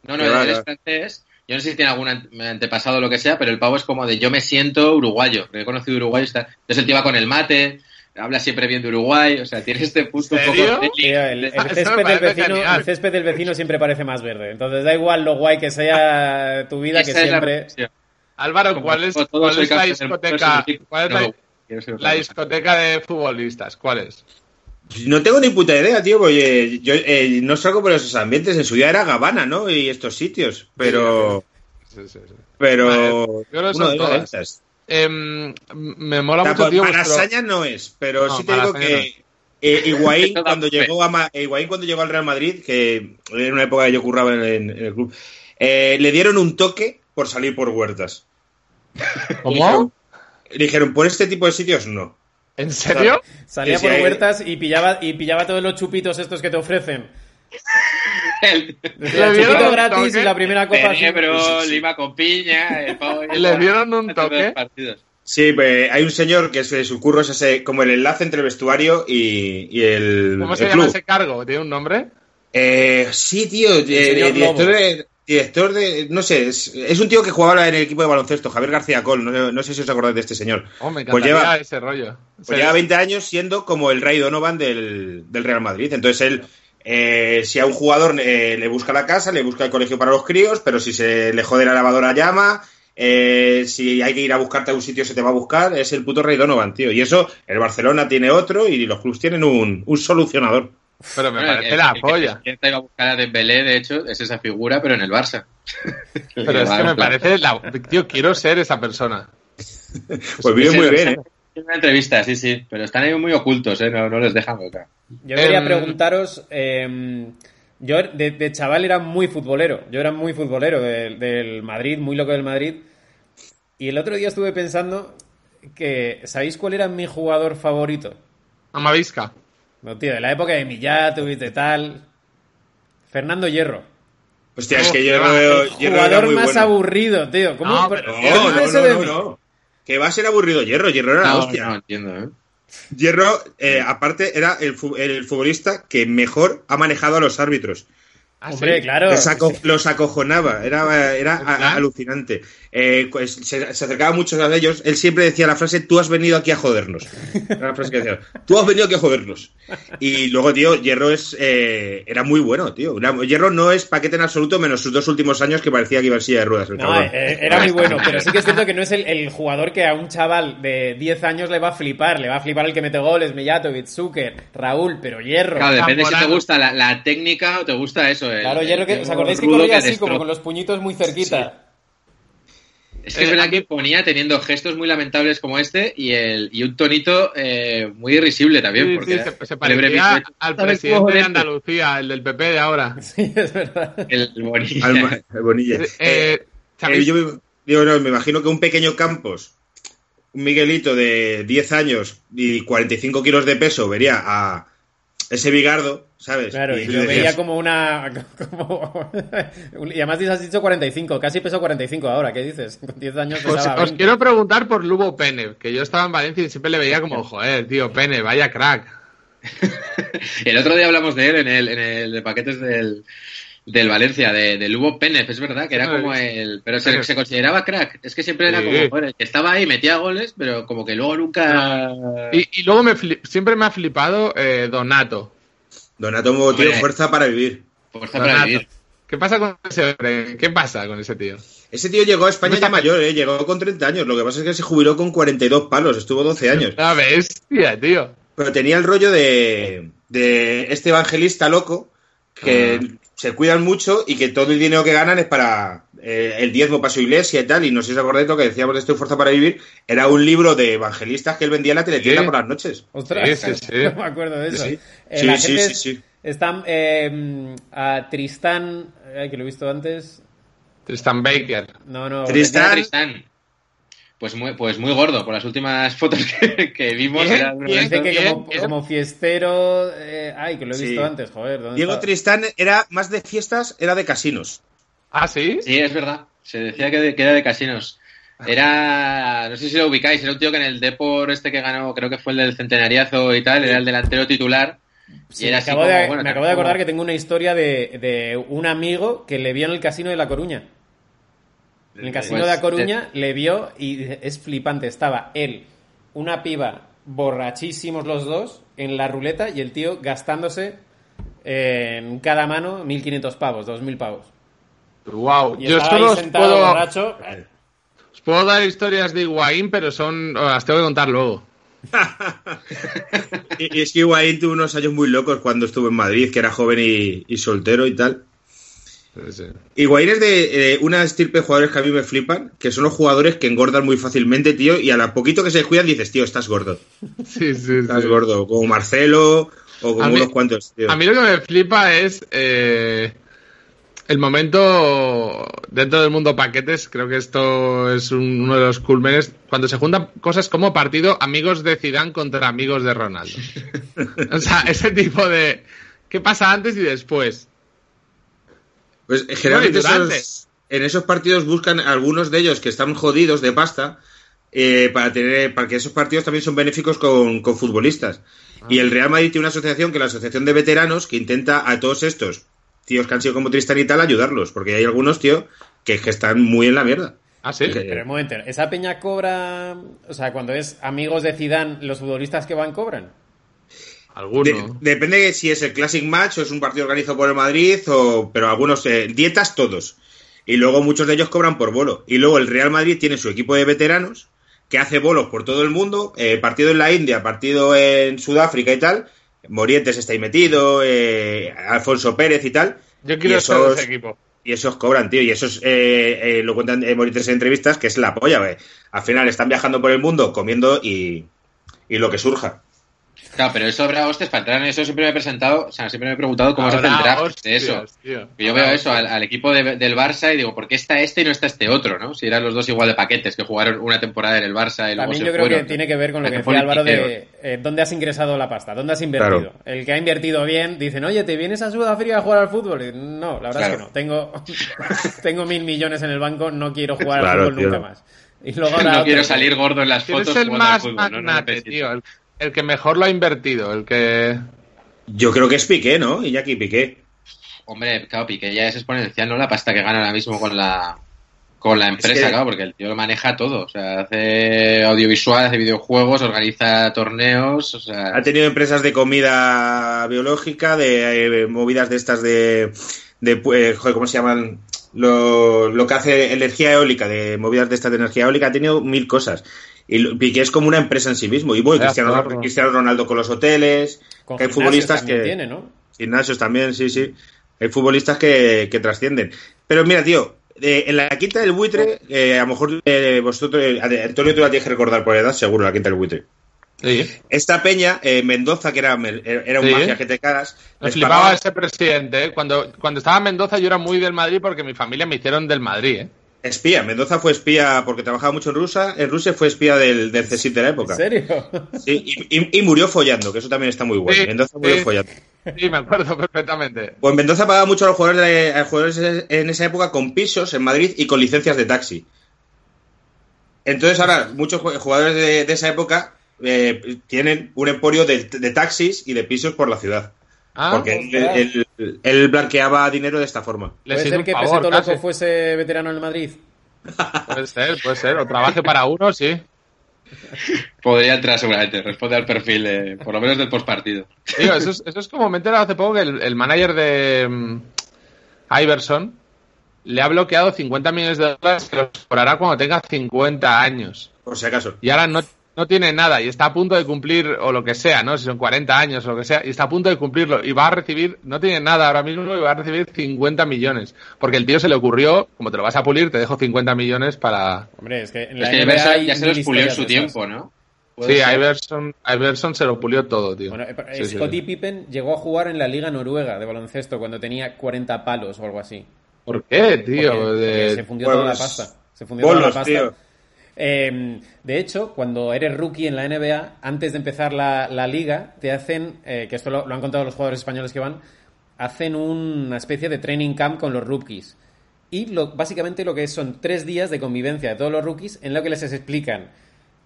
No, no, él es francés. Yo no sé si tiene algún ante- antepasado o lo que sea, pero el pavo es como de yo me siento uruguayo. porque He conocido uruguayo. Está... Entonces el tío va con el mate, habla siempre bien de Uruguay. O sea, tiene este punto un ¿Serio? poco. Tío, el, me césped del vecino, el césped del vecino siempre parece más verde. Entonces da igual lo guay que sea tu vida, que siempre... Álvaro, ¿cuál es, cuál es la discoteca? soy- ¿Cuál es la, la discoteca de futbolistas? ¿Cuál es? No tengo ni puta idea, tío, porque yo eh, no salgo por esos ambientes. En su día era Gabana, ¿no? Y estos sitios. Pero. Sí, sí, sí. Pero. Vale, uno de todas. Em, me mola mucho, tío, Malasaña no es, pero No, sí te digo que eh, Higuaín, (laughs) Eso da cuando llegó a Ma- Higuaín cuando llegó al Real Madrid, que en una época que yo curraba en, en- en el club, eh, le dieron un toque por salir por huertas. ¿Cómo? Le dijeron, por este tipo de sitios no. ¿En serio? Salía Sí, sí, por hay- huertas y pillaba, y pillaba todos los chupitos estos que te ofrecen. El dieron chupito un gratis toque. y la primera copa. cerebro, lima con piña, el pavo- (laughs) Le dieron un toque. partidos. Sí, pues, hay un señor que es, su curro es ese, como el enlace entre el vestuario y, y el, ¿Cómo el se llama club. ese cargo? ¿Tiene un nombre? Eh, sí, tío, eh, señor director, de, director de, no sé, es, es un tío que jugaba en el equipo de baloncesto, Javier García Col, no, no sé si os acordáis de este señor. Oh, me Pues lleva- ese rollo. Pues lleva 20 años siendo como el Rey Donovan del, del Real Madrid. Entonces él, eh, si a un jugador eh, le busca la casa, le busca el colegio para los críos, pero si se le jode la lavadora llama, eh, si hay que ir a buscarte a un sitio se te va a buscar, es el puto Rey Donovan, tío. Y eso, el Barcelona tiene otro y los clubs tienen un, un solucionador. Pero me Bueno, parece el- la el que polla. despierta iba a buscar a Dembélé, de hecho, es esa figura, pero en el Barça. Pero es que me parece la... Tío, quiero ser esa persona. Pues vive muy bien, ¿eh? Es una entrevista, sí, sí, pero están ahí muy ocultos, ¿eh? No, no les dejan boca. Yo quería Em, preguntaros. em, yo de, de chaval era muy futbolero. Yo era muy futbolero del, del Madrid, muy loco del Madrid. Y el otro día estuve pensando que. ¿Sabéis cuál era mi jugador favorito? Amavisca. No, tío, de la época de Millatovic, de tal. Fernando Hierro. Hostia, es No, que veo. El era jugador muy más bueno. aburrido, tío. ¿Cómo? No, pero- pero- ¿qué No, no, no, de no. Que va a ser aburrido Hierro. Hierro era la hostia. no entiendo, ¿eh? Hierro, eh, aparte, era el, el futbolista que mejor ha manejado a los árbitros. Ah, Hombre, sí. claro. Los, aco- los acojonaba, era, era alucinante. Eh, pues, se, se acercaba mucho a ellos. Él siempre decía la frase: Tú has venido aquí a jodernos. Era la frase que decía: Tú has venido aquí a jodernos. Y luego, tío, Hierro es, eh, era muy bueno, tío. Era- Hierro no es paquete en absoluto, menos sus dos últimos años que parecía que iba en silla de ruedas. El No, cabrón. eh, era muy bueno, pero sí que es cierto que no es el, el jugador que a un chaval de 10 años le va a flipar. Le va a flipar el que mete goles, Mijatovic, Zucker, Raúl, pero Hierro. Claro, depende si te gusta la, la técnica o te gusta eso. el- Claro, Hierro, que, el ¿os acordáis que corría así, como con los puñitos muy cerquita? Es que es verdad que ponía teniendo gestos muy lamentables como este y el y un tonito eh, muy irrisible también. Sí, porque sí, se, se el parecía al ¿Sabes presidente de este? Andalucía, el del PP de ahora. (laughs) Sí, es verdad. El Bonilla. Alma- Bonilla. Eh, Eh. Eh, yo me, digo, no, me imagino que un pequeño Campos, un Miguelito de 10 años y 45 kilos de peso, vería a ese Bigardo, ¿sabes? Claro, y decías, veía como una. (laughs) Como... (laughs) y además has dicho 45, casi peso 45 ahora, ¿qué dices? (laughs) Con 10 años Os, pesaba os 20. quiero preguntar por Lubo Pene, que yo estaba en Valencia y siempre le veía como, joder, tío, Pene, vaya crack. El otro día hablamos de él en el, en el de paquetes del, del Valencia, de, de Lugo Pérez, es verdad, que era como el... Pero se, consideraba crack, es que siempre era Sí. como, estaba ahí, metía goles, pero como que luego nunca... Y, y luego me fli- siempre me ha flipado eh, Donato. Donato Hombre. fuerza para vivir. Fuerza para vivir. ¿Qué pasa con ese hombre? ¿Qué pasa con ese tío? Ese tío llegó a España ya está- mayor, ¿eh? llegó con 30 años. Lo que pasa es que se jubiló con 42 palos, estuvo 12 años. Una bestia, tío. Pero tenía el rollo de, de este evangelista loco que Ah. Se cuidan mucho y que todo el dinero que ganan es para eh, el diezmo para su iglesia y tal. Y no sé si os acordáis lo que decíamos de esto Fuerza para Vivir. Era un libro de evangelistas que él vendía en la teletienda Sí. por las noches. Ostras, Sí, sí, sí. (laughs) no me acuerdo de eso. Sí. Eh, Sí, la sí, gente sí, sí. Están eh, a Tristán, que lo he visto antes. Tristan Baker. No, no. Tristán. Tristán. Pues muy, pues muy gordo, por las últimas fotos que, que vimos. Bien, era que como, como fiestero. eh, ay, que lo he Sí. visto antes, joder. ¿dónde Diego está? Tristán era más de fiestas, era de casinos. ¿Ah, sí? Sí, es verdad. Se decía que, de- que era de casinos. Era, no sé si lo ubicáis, era un tío que en el Depor este que ganó, creo que fue el del centenariazo y tal, era el delantero titular. Sí, y me era así acabo, como, de, bueno, me acabo de acordar que tengo una historia de, de un amigo que le vio en el casino de La Coruña. En el casino Pues, de La Coruña le vio y es flipante. Estaba él, una piba, borrachísimos los dos, en la ruleta y el tío gastándose en cada mano 1.500 pavos, 2.000 pavos. Wow. Y Yo estaba solo ahí os sentado puedo, borracho. os puedo dar historias de Higuaín, pero son las tengo que contar luego. (laughs) Y, y es que Higuaín tuvo unos años muy locos cuando estuvo en Madrid, que era joven y, y soltero y tal. Sí. Higuaín es de eh, una estirpe de jugadores que a mí me flipan, que son los jugadores que engordan muy fácilmente, tío, y a la poquito que se cuidan dices, tío, estás gordo. (laughs) Sí, sí, Estás sí. gordo. Como Marcelo o como A mí- unos cuantos, tío. A mí lo que me flipa es eh, el momento dentro del mundo paquetes. Creo que esto es un- uno de los culmenes cuando se juntan cosas como partido amigos de Zidane contra amigos de Ronaldo. (laughs) o sea, ese tipo de ¿Qué pasa antes y después? Pues generalmente No, esos- en esos partidos buscan algunos de ellos que están jodidos de pasta eh, para tener para que esos partidos también son benéficos con, con futbolistas. Y el Real Madrid tiene una asociación que es la Asociación de Veteranos que intenta a todos estos tíos que han sido como Tristan y tal ayudarlos, porque hay algunos, tío, que, que están muy en la mierda. Ah, sí. Que- Pero un momento, ¿esa peña cobra? O sea, cuando es amigos de Zidane, ¿los futbolistas que van cobran? Alguno. De- depende de si es el Classic Match o es un partido organizado por el Madrid, o, pero algunos, eh, dietas todos. Y luego muchos de ellos cobran por bolo. Y luego el Real Madrid tiene su equipo de veteranos que hace bolos por todo el mundo, eh, partido en la India, partido en Sudáfrica y tal. Morientes está ahí metido, eh, Alfonso Pérez y tal. Yo quiero y ser de esos- ese equipo. Y esos cobran, tío. Y esos eh, eh, lo cuentan eh, Morientes en entrevistas, que es la polla, güey. Al final están viajando por el mundo comiendo y, y lo que surja. Claro, pero eso habrá hostias para entrar en eso. Siempre me he presentado, o sea, siempre me he preguntado cómo se hace el draft de eso. tío. Y yo veo eso al, al equipo de- del Barça y digo, ¿por qué está este y no está este otro, no? Si eran los dos igual de paquetes que jugaron una temporada en el Barça y luego También se yo creo fueron. que tiene que ver con lo que fueron decía Álvaro de eh, dónde has ingresado la pasta, dónde has invertido. Claro. El que ha invertido bien, dicen, oye, ¿te vienes a Sudáfrica a jugar al fútbol? Y, no, la verdad es que no. Tengo, (laughs) tengo mil millones en el banco, no quiero jugar Claro, al fútbol tío. nunca más. Y luego No otro quiero salir gordo en las ¿Quién fotos es el jugando al más fútbol, no, no tío? El, el que mejor lo ha invertido, el que... Yo creo que es Piqué, ¿no? Iñaki Piqué. Hombre, claro, Piqué ya es exponencial, ¿no? La pasta que gana ahora mismo con la con la empresa, que- claro, porque el tío lo maneja todo. O sea, hace audiovisual, hace videojuegos, organiza torneos, o sea... Ha tenido empresas de comida biológica, de eh, movidas de estas de. de eh, joder, ¿Cómo se llaman? Lo, lo que hace energía eólica, de movidas de estas de energía eólica, ha tenido mil cosas. Y lo- Piqué es como una empresa en sí mismo. Y bueno, Cristiano, claro. Cristiano Ronaldo con los hoteles. Con que hay futbolistas que. tiene, ¿no? Gimnasios también, sí, sí. Hay futbolistas que, que trascienden. Pero mira, tío, eh, en la quinta del buitre, eh, a lo mejor eh, vosotros, eh, Antonio, tú la tienes que recordar por edad, seguro, la quinta del buitre. Sí. Esta peña, eh, Mendoza, que era, era un Sí. magia que te cagas, Me les flipaba pagaba- ese presidente, ¿eh? Cuando, cuando estaba en Mendoza yo era muy del Madrid porque mi familia me hicieron del Madrid, ¿eh? Espía. Mendoza fue espía porque trabajaba mucho en Rusia. En Rusia fue espía del, del CSIC de la época. ¿En serio? Sí, y, y- y murió follando, que eso también está muy bueno. Sí, Mendoza murió sí. follando. Sí, me acuerdo perfectamente. Pues Mendoza pagaba mucho a los jugadores, de- a los jugadores en esa época con pisos en Madrid y con licencias de taxi. Entonces ahora muchos ju- jugadores de, de esa época eh, tienen un emporio de, de taxis y de pisos por la ciudad. Ah, porque él, ostras. él- él blanqueaba dinero de esta forma. ¿Puede ser que favor, Peseto. Loco fuese veterano en el Madrid? Puede ser, puede ser. O trabaje para uno, sí. (laughs) Podría entrar seguramente, responde al perfil, de- por lo menos del postpartido. Tío, eso es, eso es como me he enterado hace poco que el, el manager de mm, Iverson le ha bloqueado 50 millones de dólares que los cobrará cuando tenga 50 años. Por si acaso. Y ahora no, no tiene nada y está a punto de cumplir, o lo que sea, ¿no? Si son 40 años o lo que sea, y está a punto de cumplirlo. Y va a recibir, no tiene nada ahora mismo, y va a recibir 50 millones. Porque el tío se le ocurrió, como te lo vas a pulir, te dejo 50 millones para... Hombre, es que en Es la que NBA Iverson hay ya se los pulió en su tiempo, ¿no? Sí. Iverson, Iverson se lo pulió todo, tío. Bueno, eh, Sí, Scottie sí. Pippen llegó a jugar en la Liga Noruega de baloncesto cuando tenía 40 palos o algo así. ¿Por qué, tío? Porque- porque De- se fundió Pues, toda la pasta. Se fundió toda la bolos, pasta. tío. Eh, de hecho, cuando eres rookie en la NBA, antes de empezar la, la liga, te hacen, eh, que esto lo, lo han contado los jugadores españoles que van, hacen una especie de training camp con los rookies. Y lo, básicamente lo que es son tres días de convivencia de todos los rookies en lo que les explican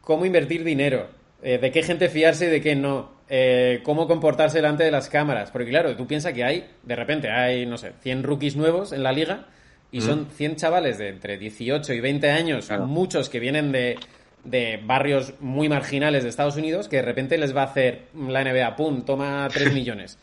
cómo invertir dinero, eh, de qué gente fiarse y de qué no, eh, cómo comportarse delante de las cámaras. Porque claro, tú piensas que hay, de repente hay, no sé, 100 rookies nuevos en la liga y son 100 chavales de entre 18 y 20 años, Claro. muchos que vienen de, de barrios muy marginales de Estados Unidos, que de repente les va a hacer la NBA, pum, toma 3 (laughs) millones.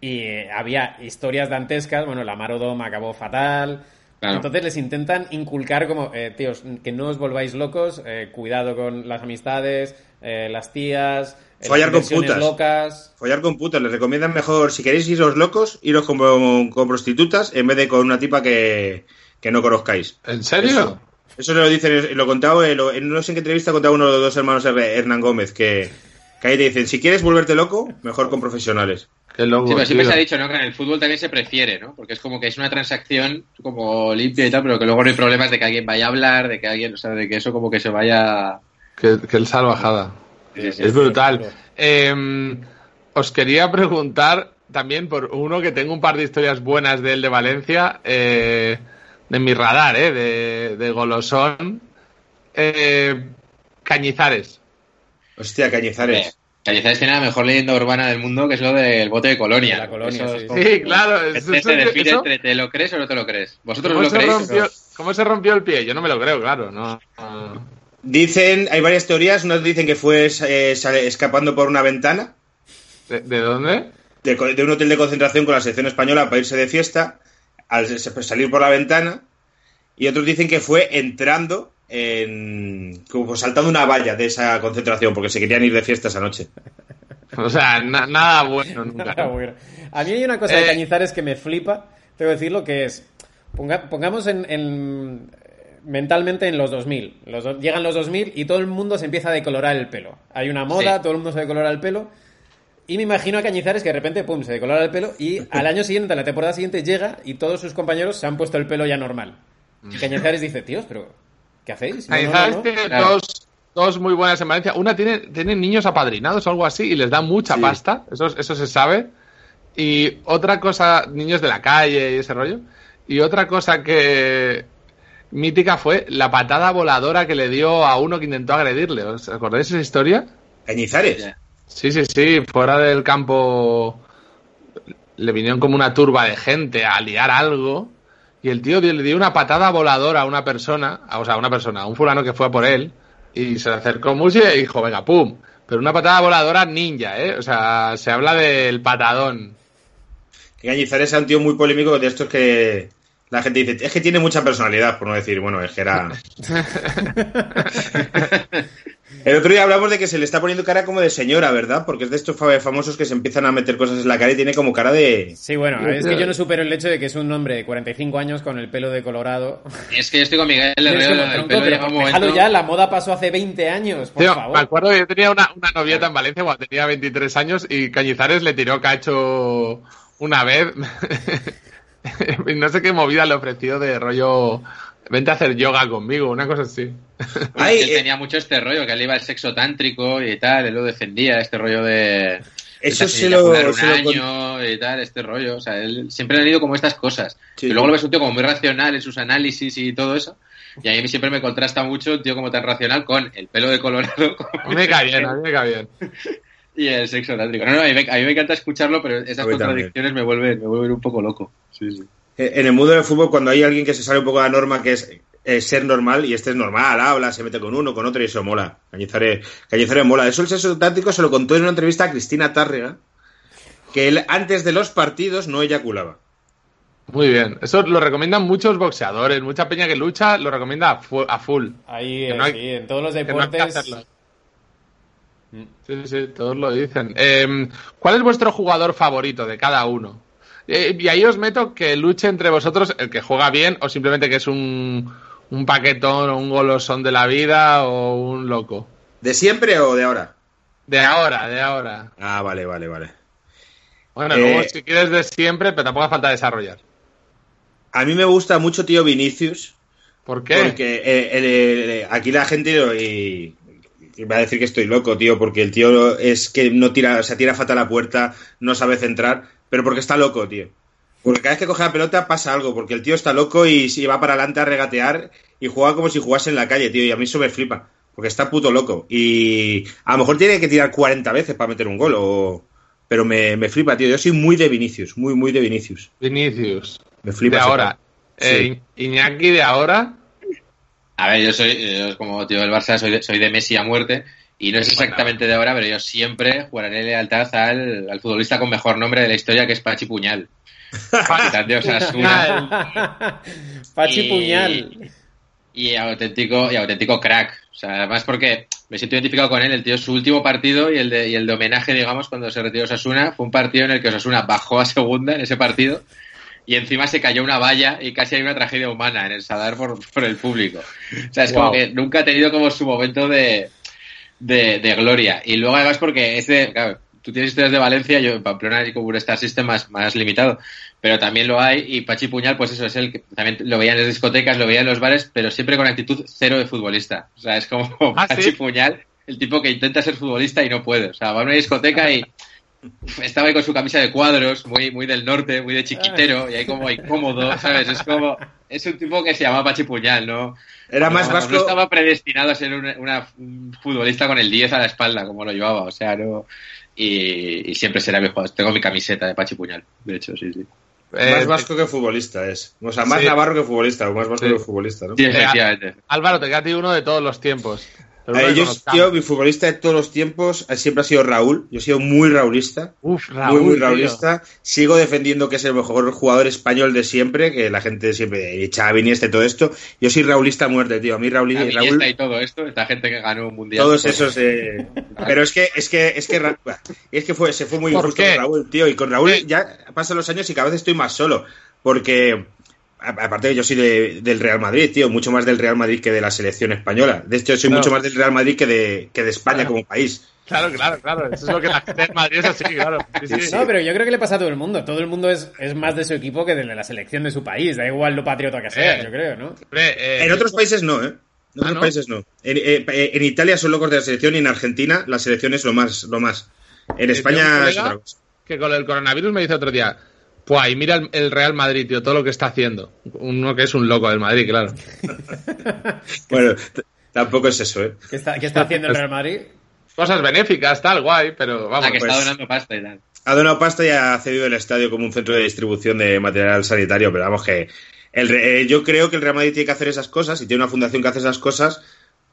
Y eh, había historias dantescas, bueno, la Marodom acabó fatal. Claro. Entonces les intentan inculcar como, eh, tíos, que no os volváis locos, eh, cuidado con las amistades, eh, las tías, Follar con putas. locas. Follar con putas. Les recomiendan mejor, si queréis iros locos, iros con, con prostitutas en vez de con una tipa que, que no conozcáis. ¿En serio? Eso. Eso lo dicen, lo contaba, eh, lo- en no sé en qué entrevista contaba uno de los dos hermanos Her- Hernán Gómez, que, que ahí te dicen, si quieres volverte loco, mejor con profesionales. Qué loco, Sí, pero siempre tío. se ha dicho, ¿no? Que en el fútbol también se prefiere, ¿no? Porque es como que es una transacción como limpia y tal, pero que luego no hay problemas de que alguien vaya a hablar, de que alguien, o sea, de que eso como que se vaya... Que, que el salvajada. Sí, sí, es brutal. Eh, os quería preguntar también por uno que tengo un par de historias buenas de él de Valencia, eh, de mi radar, eh, de, de Golosón. Eh, Cañizares. Hostia, Cañizares. Cañizares tiene la mejor leyenda urbana del mundo, que es lo del bote de Colonia. De la Colonia, Eso sí. es como- Sí, claro. que eso- define eso- entre te lo crees o no te lo crees. ¿Vosotros ¿Cómo lo se, creéis? rompió, cómo se rompió el pie? Yo no me lo creo, claro. No, no. Dicen, hay varias teorías. Unos dicen que fue eh, sale- escapando por una ventana ¿De, de dónde? de, de un hotel de concentración con la selección española para irse de fiesta, al pues, salir por la ventana. Y otros dicen que fue entrando en. como saltando una valla de esa concentración porque se querían ir de fiesta esa noche. (laughs) O sea, na- nada bueno nunca. Nada bueno. A mí hay una cosa de Eh. Cañizares que me flipa, tengo que decirlo, que es, ponga- pongamos en, en- mentalmente en los 2000. Los do- llegan los 2000 y todo el mundo se empieza a decolorar el pelo. Hay una moda, Sí. todo el mundo se decolora el pelo. Y me imagino a Cañizares que de repente, pum, se decolora el pelo y al año siguiente, a la temporada siguiente, llega y todos sus compañeros se han puesto el pelo ya normal. Y Cañizares dice, tíos, pero ¿qué hacéis? No, no, no, Cañizares no". tiene Claro. dos, dos muy buenas en Valencia. Una tiene, tiene niños apadrinados o algo así y les da mucha Sí. pasta. Eso, eso se sabe. Y otra cosa, niños de la calle y ese rollo. Y otra cosa que mítica fue la patada voladora que le dio a uno que intentó agredirle. ¿Os acordáis de esa historia? Cañizares. Sí, sí, sí. Fuera del campo le vinieron como una turba de gente a liar algo. Y el tío le dio una patada voladora a una persona, o sea, a una persona, a un fulano que fue a por él. Y se le acercó mucho y dijo, venga, pum. Pero una patada voladora ninja, ¿eh? O sea, se habla del patadón. Que Cañizares era un tío muy polémico de estos que la gente dice, es que tiene mucha personalidad, por no decir, bueno, es que era... (laughs) El otro día hablamos de que se le está poniendo cara como de señora, ¿verdad? Porque es de estos fa- famosos que se empiezan a meter cosas en la cara y tiene como cara de... Sí, bueno, es que yo no supero el hecho de que es un hombre de 45 años con el pelo de colorado. Es que yo estoy con Miguel Herrero, el pelo pero momento... ya, la moda pasó hace 20 años, por Tío, favor. me acuerdo que yo tenía una, una novieta en Valencia cuando tenía 23 años y Cañizares le tiró cacho una vez. (laughs) (laughs) no sé qué movida le ofreció de rollo, vente a hacer yoga conmigo, una cosa así. Ay, él eh, tenía mucho este rollo, que él iba al sexo tántrico y tal, él lo defendía, este rollo de... Eso se lo- un se lo con- año y tal, este rollo. O sea, él siempre ha leído como estas cosas. Sí. Y luego lo ves un tío como muy racional en sus análisis y todo eso. Y a mí siempre me contrasta mucho un tío como tan racional con el pelo de colorado (laughs) A mí me cae bien, a mí me cae bien. Y el sexo tántrico. No, no, a mí, me, a mí me encanta escucharlo, pero esas también. contradicciones me vuelven, me vuelven un poco loco. Sí, sí. Eh, En el mundo del fútbol, cuando hay alguien que se sale un poco de la norma, que es eh, ser normal, y este es normal, habla, se mete con uno, con otro, y eso mola. Cañizares, Cañizares mola. Eso el sexo táctico se lo contó en una entrevista a Cristina Tárrega, que él antes de los partidos no eyaculaba. Muy bien. Eso lo recomiendan muchos boxeadores, mucha peña que lucha, lo recomienda a fu- a full. Ahí, Que eh, no hay- sí, en todos los no hay que deportes. hacerlo. Sí, sí, todos lo dicen. Eh, ¿Cuál es vuestro jugador favorito de cada uno? Eh, y ahí os meto que luche entre vosotros el que juega bien o simplemente que es un, un paquetón o un golosón de la vida o un loco. ¿De siempre o de ahora? De ahora, de ahora. Ah, vale, vale, vale. Bueno, Eh, luego si quieres de siempre, pero tampoco hace falta desarrollar. A mí me gusta mucho, tío, Vinicius. ¿Por qué? Porque eh, el- el- aquí la gente y va a decir que estoy loco, tío, porque el tío es que no tira, o sea, tira fatal a la puerta, no sabe centrar, pero porque está loco, tío. Porque cada vez que coge la pelota pasa algo, porque el tío está loco y se va para adelante a regatear y juega como si jugase en la calle, tío, y a mí eso me flipa, porque está puto loco. Y a lo mejor tiene que tirar 40 veces para meter un gol, o... pero me, me flipa, tío. Yo soy muy de Vinicius, muy, muy de Vinicius. Vinicius. Me flipa. De ahora. Eh, Iñaki de ahora. A ver, yo soy, yo como tío del Barça, soy de, soy de Messi a muerte. Y no es exactamente de ahora, pero yo siempre jugaré lealtad al, al futbolista con mejor nombre de la historia, que es Pachi Puñal. Capitán de Osasuna. Pachi Y- Puñal. y auténtico y auténtico crack. O sea, además porque me siento identificado con él. El tío, su último partido y el de, y el de homenaje, digamos, cuando se retiró Osasuna, fue un partido en el que Osasuna bajó a segunda en ese partido y encima se cayó una valla y casi hay una tragedia humana en el Sadar por, por el público. O sea, es como que nunca ha tenido como su momento de, de, de gloria. Y luego además porque es de, claro, tú tienes historias de Valencia, yo en Pamplona hay como un Star System más, más limitado, pero también lo hay y Pachi Puñal, pues eso es el que también lo veía en las discotecas, lo veía en los bares, pero siempre con actitud cero de futbolista. O sea, es como ¿Ah, (laughs) Pachi sí? Puñal, el tipo que intenta ser futbolista y no puede. O sea, va a una discoteca y (laughs) estaba ahí con su camisa de cuadros, muy, muy del norte, muy de chiquitero, y ahí como incómodo, ¿sabes? Es como, es un tipo que se llama Pachipuñal, ¿no? Era más no, vasco. No estaba predestinado a ser una, una- un futbolista con el 10 a la espalda, como lo llevaba, o sea, no. Y, y siempre será mi jugador. Tengo mi camiseta de Pachipuñal, de hecho, sí, sí. Eh, Más vasco que futbolista es. O sea, más Sí. navarro que futbolista, o más vasco Sí. que futbolista, ¿no? Sí, efectivamente. Álvaro, te queda a ti uno de todos los tiempos. Eh, yo, mi futbolista de todos los tiempos eh, siempre ha sido Raúl. Yo he sido muy raulista. Uf, Raúl, muy, muy tío. raulista. Sigo defendiendo que es el mejor jugador español de siempre, que la gente siempre, Xavi, Iniesta y todo esto. Yo soy raulista a muerte, tío. A mí Raúl, y todo esto, esta gente que ganó un mundial. todos pues, esos eh, pero es que es que es que es que fue se fue muy ¿Por injusto con Raúl tío y con Raúl Sí. ya pasan los años y cada vez estoy más solo porque aparte que yo soy de- del Real Madrid tío mucho más del Real Madrid que de la selección española de hecho soy Claro. mucho más del Real Madrid que de que de España Claro. como país Claro, claro, claro. Eso es lo que la gente en Madrid es así, claro. Sí, sí. Sí, No, pero yo creo que le pasa a todo el mundo. Todo el mundo es, es más de su equipo que de la selección de su país. Da igual lo patriota que sea, Eh. yo creo, ¿no? Hombre, eh, en otros países no eh en Ah, otros ¿no? países no en, eh, en Italia son locos de la selección y en Argentina la selección es lo más lo más en España es otra cosa que con el coronavirus me dice otro día, pues y mira el, el Real Madrid, tío, todo lo que está haciendo. Uno que es un loco del Madrid, claro. (laughs) bueno tampoco es eso eh ¿Qué está, qué está haciendo el Real Madrid? Cosas benéficas, tal, guay, pero vamos. Ah, que pues- está donando pasta y tal. ha donado pasta y ha cedido el estadio como un centro de distribución de material sanitario, pero vamos que el, eh, yo creo que el Real Madrid tiene que hacer esas cosas y tiene una fundación que hace esas cosas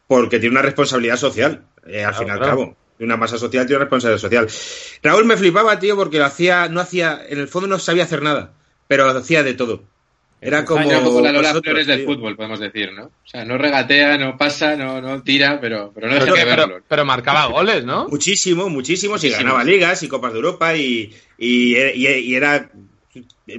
porque tiene una responsabilidad social, eh, al Claro, fin y al claro. cabo. Tiene Una masa social tiene una responsabilidad social. Raúl me flipaba, tío, porque lo hacía, no hacía, en el fondo no sabía hacer nada, pero hacía de todo. Era como, Era poco la Lola vosotros, Flores del tío. fútbol, podemos decir, ¿no? O sea, no regatea, no pasa, no, no tira, pero, pero no Pero, deja que- de pero- verlo. pero marcaba goles, ¿no? Muchísimo, muchísimos, y ganaba ligas y copas de Europa y, y, y- y era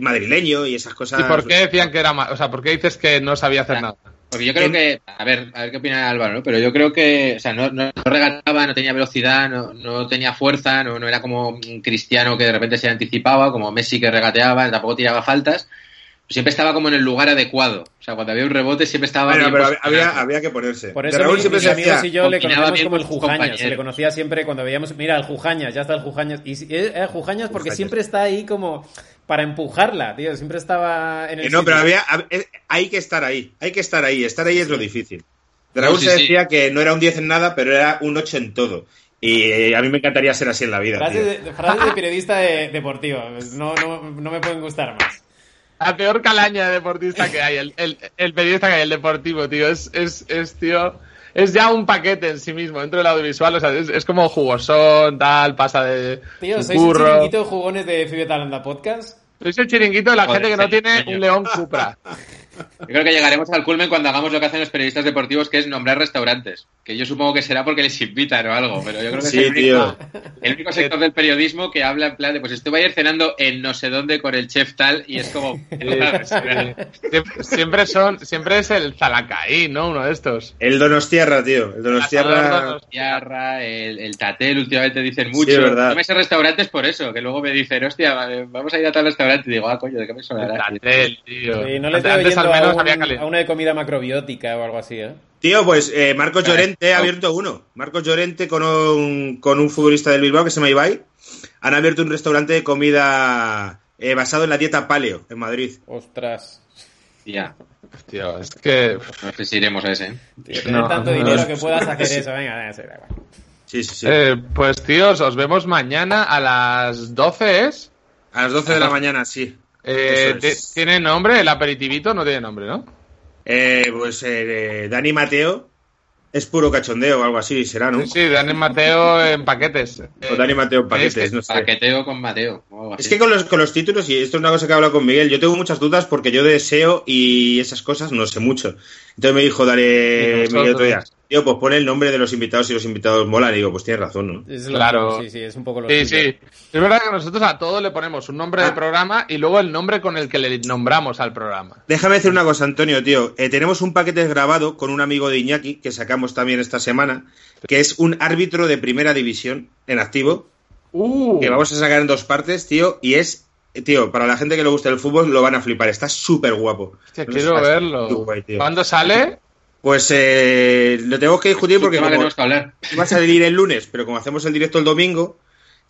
madrileño y esas cosas. ¿Y por qué decían que era O sea, ¿por qué dices que no sabía hacer nada? Porque yo creo En- que, a ver, a ver qué opina Álvaro, ¿no? Pero yo creo que, o sea, no, no, no regataba, no tenía velocidad, no, no tenía fuerza, no, no era como un cristiano que de repente se anticipaba, como Messi que regateaba, tampoco tiraba faltas. Siempre estaba como en el lugar adecuado. O sea, cuando había un rebote siempre estaba Bueno, bien pero había, había, que ponerse. Por De eso Raúl mi- siempre mis se amigos hacía- y yo le conocíamos como el Jujañas. Se le conocía siempre cuando veíamos, mira, el Jujañas, ya está el Jujañas. Y si- eh, eh, Jujañas porque Jujañas. siempre está ahí como para empujarla, tío. Siempre estaba en el Eh, no, sitio. pero había, hab- eh, hay que estar ahí. Hay que estar ahí. Estar ahí es lo difícil. De No, sí, se sí. decía que no era un 10 en nada, pero era un 8 en todo. Y eh, a mí me encantaría ser así en la vida. Frases de, frases de periodista de- deportivo. No, no, no me pueden gustar más. La peor calaña de deportista que hay, el, el, el periodista que hay, el deportivo, tío. Es, es, es, tío. Es ya un paquete en sí mismo, dentro del audiovisual. O sea, es, es como jugosón, tal, pasa de. Tío, ¿sois curro. chiringuito de jugones de Fibeta Talanda Podcast? Sois el chiringuito de la Joder, gente que no tiene un León Cupra. (laughs) Yo creo que llegaremos al culmen cuando hagamos lo que hacen los periodistas deportivos, que es nombrar restaurantes. Que yo supongo que será porque les invitan o algo, pero yo creo que Sí, es el único, tío. el único sector del periodismo que habla en plan de, pues estuve ayer cenando en no sé dónde con el chef tal, y es como... Siempre, siempre son, siempre es el Zalacaí, ¿no? Uno de estos. El Donostierra, tío. El Donostierra. Asador Tierra, el, el Tatel, últimamente dicen mucho. Sí, es verdad. no me sé restaurantes por eso, que luego me dicen, hostia, vamos a ir a tal restaurante. Y digo, ah, coño, ¿de qué me sonará? Tatel, tío. Sí, no le Al menos a, había una de comida macrobiótica o algo así, ¿eh? Tío, pues eh, Marcos Llorente ha abierto uno. Marcos Llorente con un, con un futbolista del Bilbao que se llama Ibai. Han abierto un restaurante de comida eh, basado en la dieta paleo en Madrid. Ostras. Ya, Tío, es que. no sé si iremos a ese. ¿eh? Tío, tener No, tanto no, dinero no. que puedas hacer eso. Venga, venga, sí, da igual. Sí, sí, sí. eh, pues, tíos, os vemos mañana a las 12, ¿es? A las 12 de la mañana, sí. Eh, es. ¿Tiene nombre? ¿El aperitivito? No tiene nombre, ¿no? Eh, pues eh, Dani Mateo es puro cachondeo o algo así, será, ¿no? Sí, sí, Dani Mateo en paquetes. O Dani Mateo en paquetes, es que- no sé. Paqueteo con Mateo. Es que con los, con los títulos, y esto es una cosa que he hablado con Miguel, yo tengo muchas dudas porque yo de SEO y esas cosas no sé mucho. Entonces me dijo, dale. Miguel otro día, tío, pues pone el nombre de los invitados y los invitados molan. Y digo, pues tienes razón, ¿no? Es Claro. mismo, Sí, sí, es un poco lo Sí, sí. Es verdad que nosotros a todo le ponemos un nombre de Ah. programa y luego el nombre con el que le nombramos al programa. Déjame decir una cosa, Antonio, tío. Eh, tenemos un paquete grabado con un amigo de Iñaki que sacamos también esta semana, que es un árbitro de primera división en activo, Uh, que vamos a sacar en dos partes, tío, y es, tío, para la gente que le gusta el fútbol lo van a flipar. Está súper guapo. hostia, No quiero verlo. súper guay, tío. ¿Cuándo sale? Pues eh, lo tengo que discutir porque como tenemos que hablar. va a salir el lunes, pero como hacemos el directo el domingo,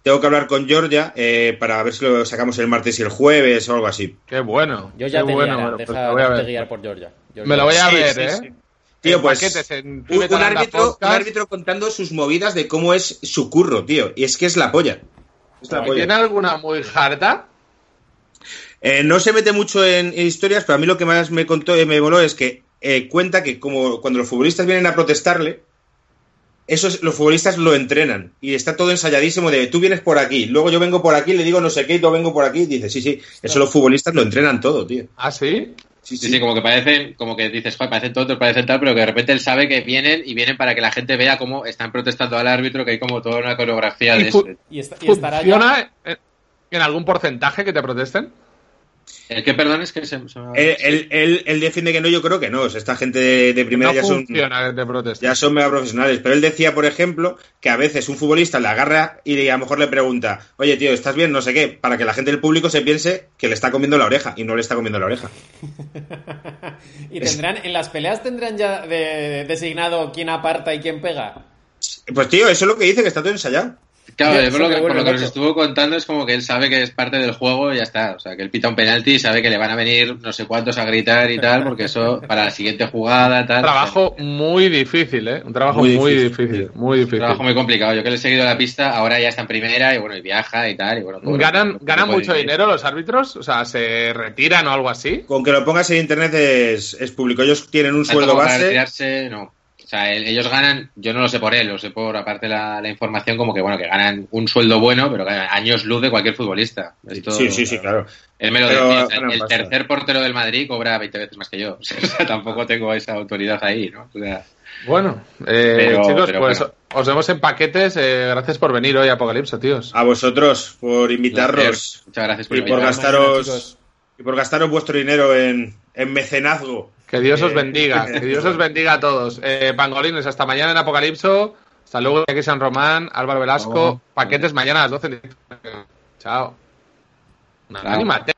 tengo que hablar con Georgia eh, para ver si lo sacamos el martes y el jueves o algo así. Qué bueno. Yo ya qué te bueno. pues deja voy a guiar por Georgia. Georgia. Me lo voy a Sí, ver, sí, ¿eh? sí. Tío, pues un, árbitro, un árbitro contando sus movidas de cómo es su curro, tío. Y es que es la polla. Es la ¿Y polla. ¿Tiene alguna muy harta? Eh, no se mete mucho en, en historias, pero a mí lo que más me contó, eh, me voló es que eh, cuenta que como cuando los futbolistas vienen a protestarle, esos, los futbolistas lo entrenan y está todo ensayadísimo de tú vienes por aquí, luego yo vengo por aquí, le digo no sé qué, y yo vengo por aquí, y dice sí, sí, eso los futbolistas lo entrenan todo, tío. ¿Ah, sí? Sí, Sí, sí, como que parecen, como que dices, joder, parecen tontos, parecen tal, pero que de repente él sabe que vienen y vienen para que la gente vea cómo están protestando al árbitro, que hay como toda una coreografía Y de eso. Y, está- y ya... ¿Funciona en algún porcentaje que te protesten? El que perdón es que se, se me va- Él, él- él- él defiende que no, yo creo que no. O sea, esta gente de, de primera no ya son, ya son mega profesionales. Pero él decía, por ejemplo, que a veces un futbolista le agarra y a lo mejor le pregunta, oye, tío, ¿estás bien? No sé qué, para que la gente del público se piense que le está comiendo la oreja y no le está comiendo la oreja. (laughs) y tendrán, en las peleas tendrán ya de- designado quién aparta y quién pega. Pues tío, eso es lo que dice, que está todo ensayado. Claro, por lo que, por lo vuelve que nos estuvo contando es como que él sabe que es parte del juego y ya está. O sea, que él pita un penalti y sabe que le van a venir no sé cuántos a gritar y tal, porque eso para la siguiente jugada, tal. Un trabajo muy difícil, ¿eh? Un trabajo Muy muy, difícil. difícil. muy Un difícil. trabajo muy complicado. Yo que le he seguido la pista, ahora ya está en primera y bueno, y viaja y tal. Y bueno, ¿Ganan, ¿ganan mucho dinero los árbitros? O sea, ¿se retiran o algo así? Con que lo pongas en internet es, es público. Ellos tienen un Tanto sueldo base. retirarse, no. O sea, el- ellos ganan, yo no lo sé por él, lo sé por aparte la, la información, como que bueno, que ganan un sueldo bueno, pero ganan años luz de cualquier futbolista. Esto- Sí, sí, sí, claro. Él me lo Pero decía, el tercer portero del Madrid cobra 20 veces más que yo. (laughs) O sea, tampoco tengo esa autoridad ahí, ¿no? O sea, Bueno, eh, Pero- chicos, pero pues bueno. os vemos en paquetes. eh, gracias por venir hoy a Apocalipso, tíos. A vosotros por invitarnos Muchas gracias por y por gastaros y por gastaros vuestro dinero en, en mecenazgo. Que Dios os bendiga, que Dios os bendiga a todos. Eh, pangolines, hasta mañana en Apocalipso. Hasta luego, aquí San Román, Álvaro Velasco. Paquetes mañana a las 12. Chao. Chao. Anímate.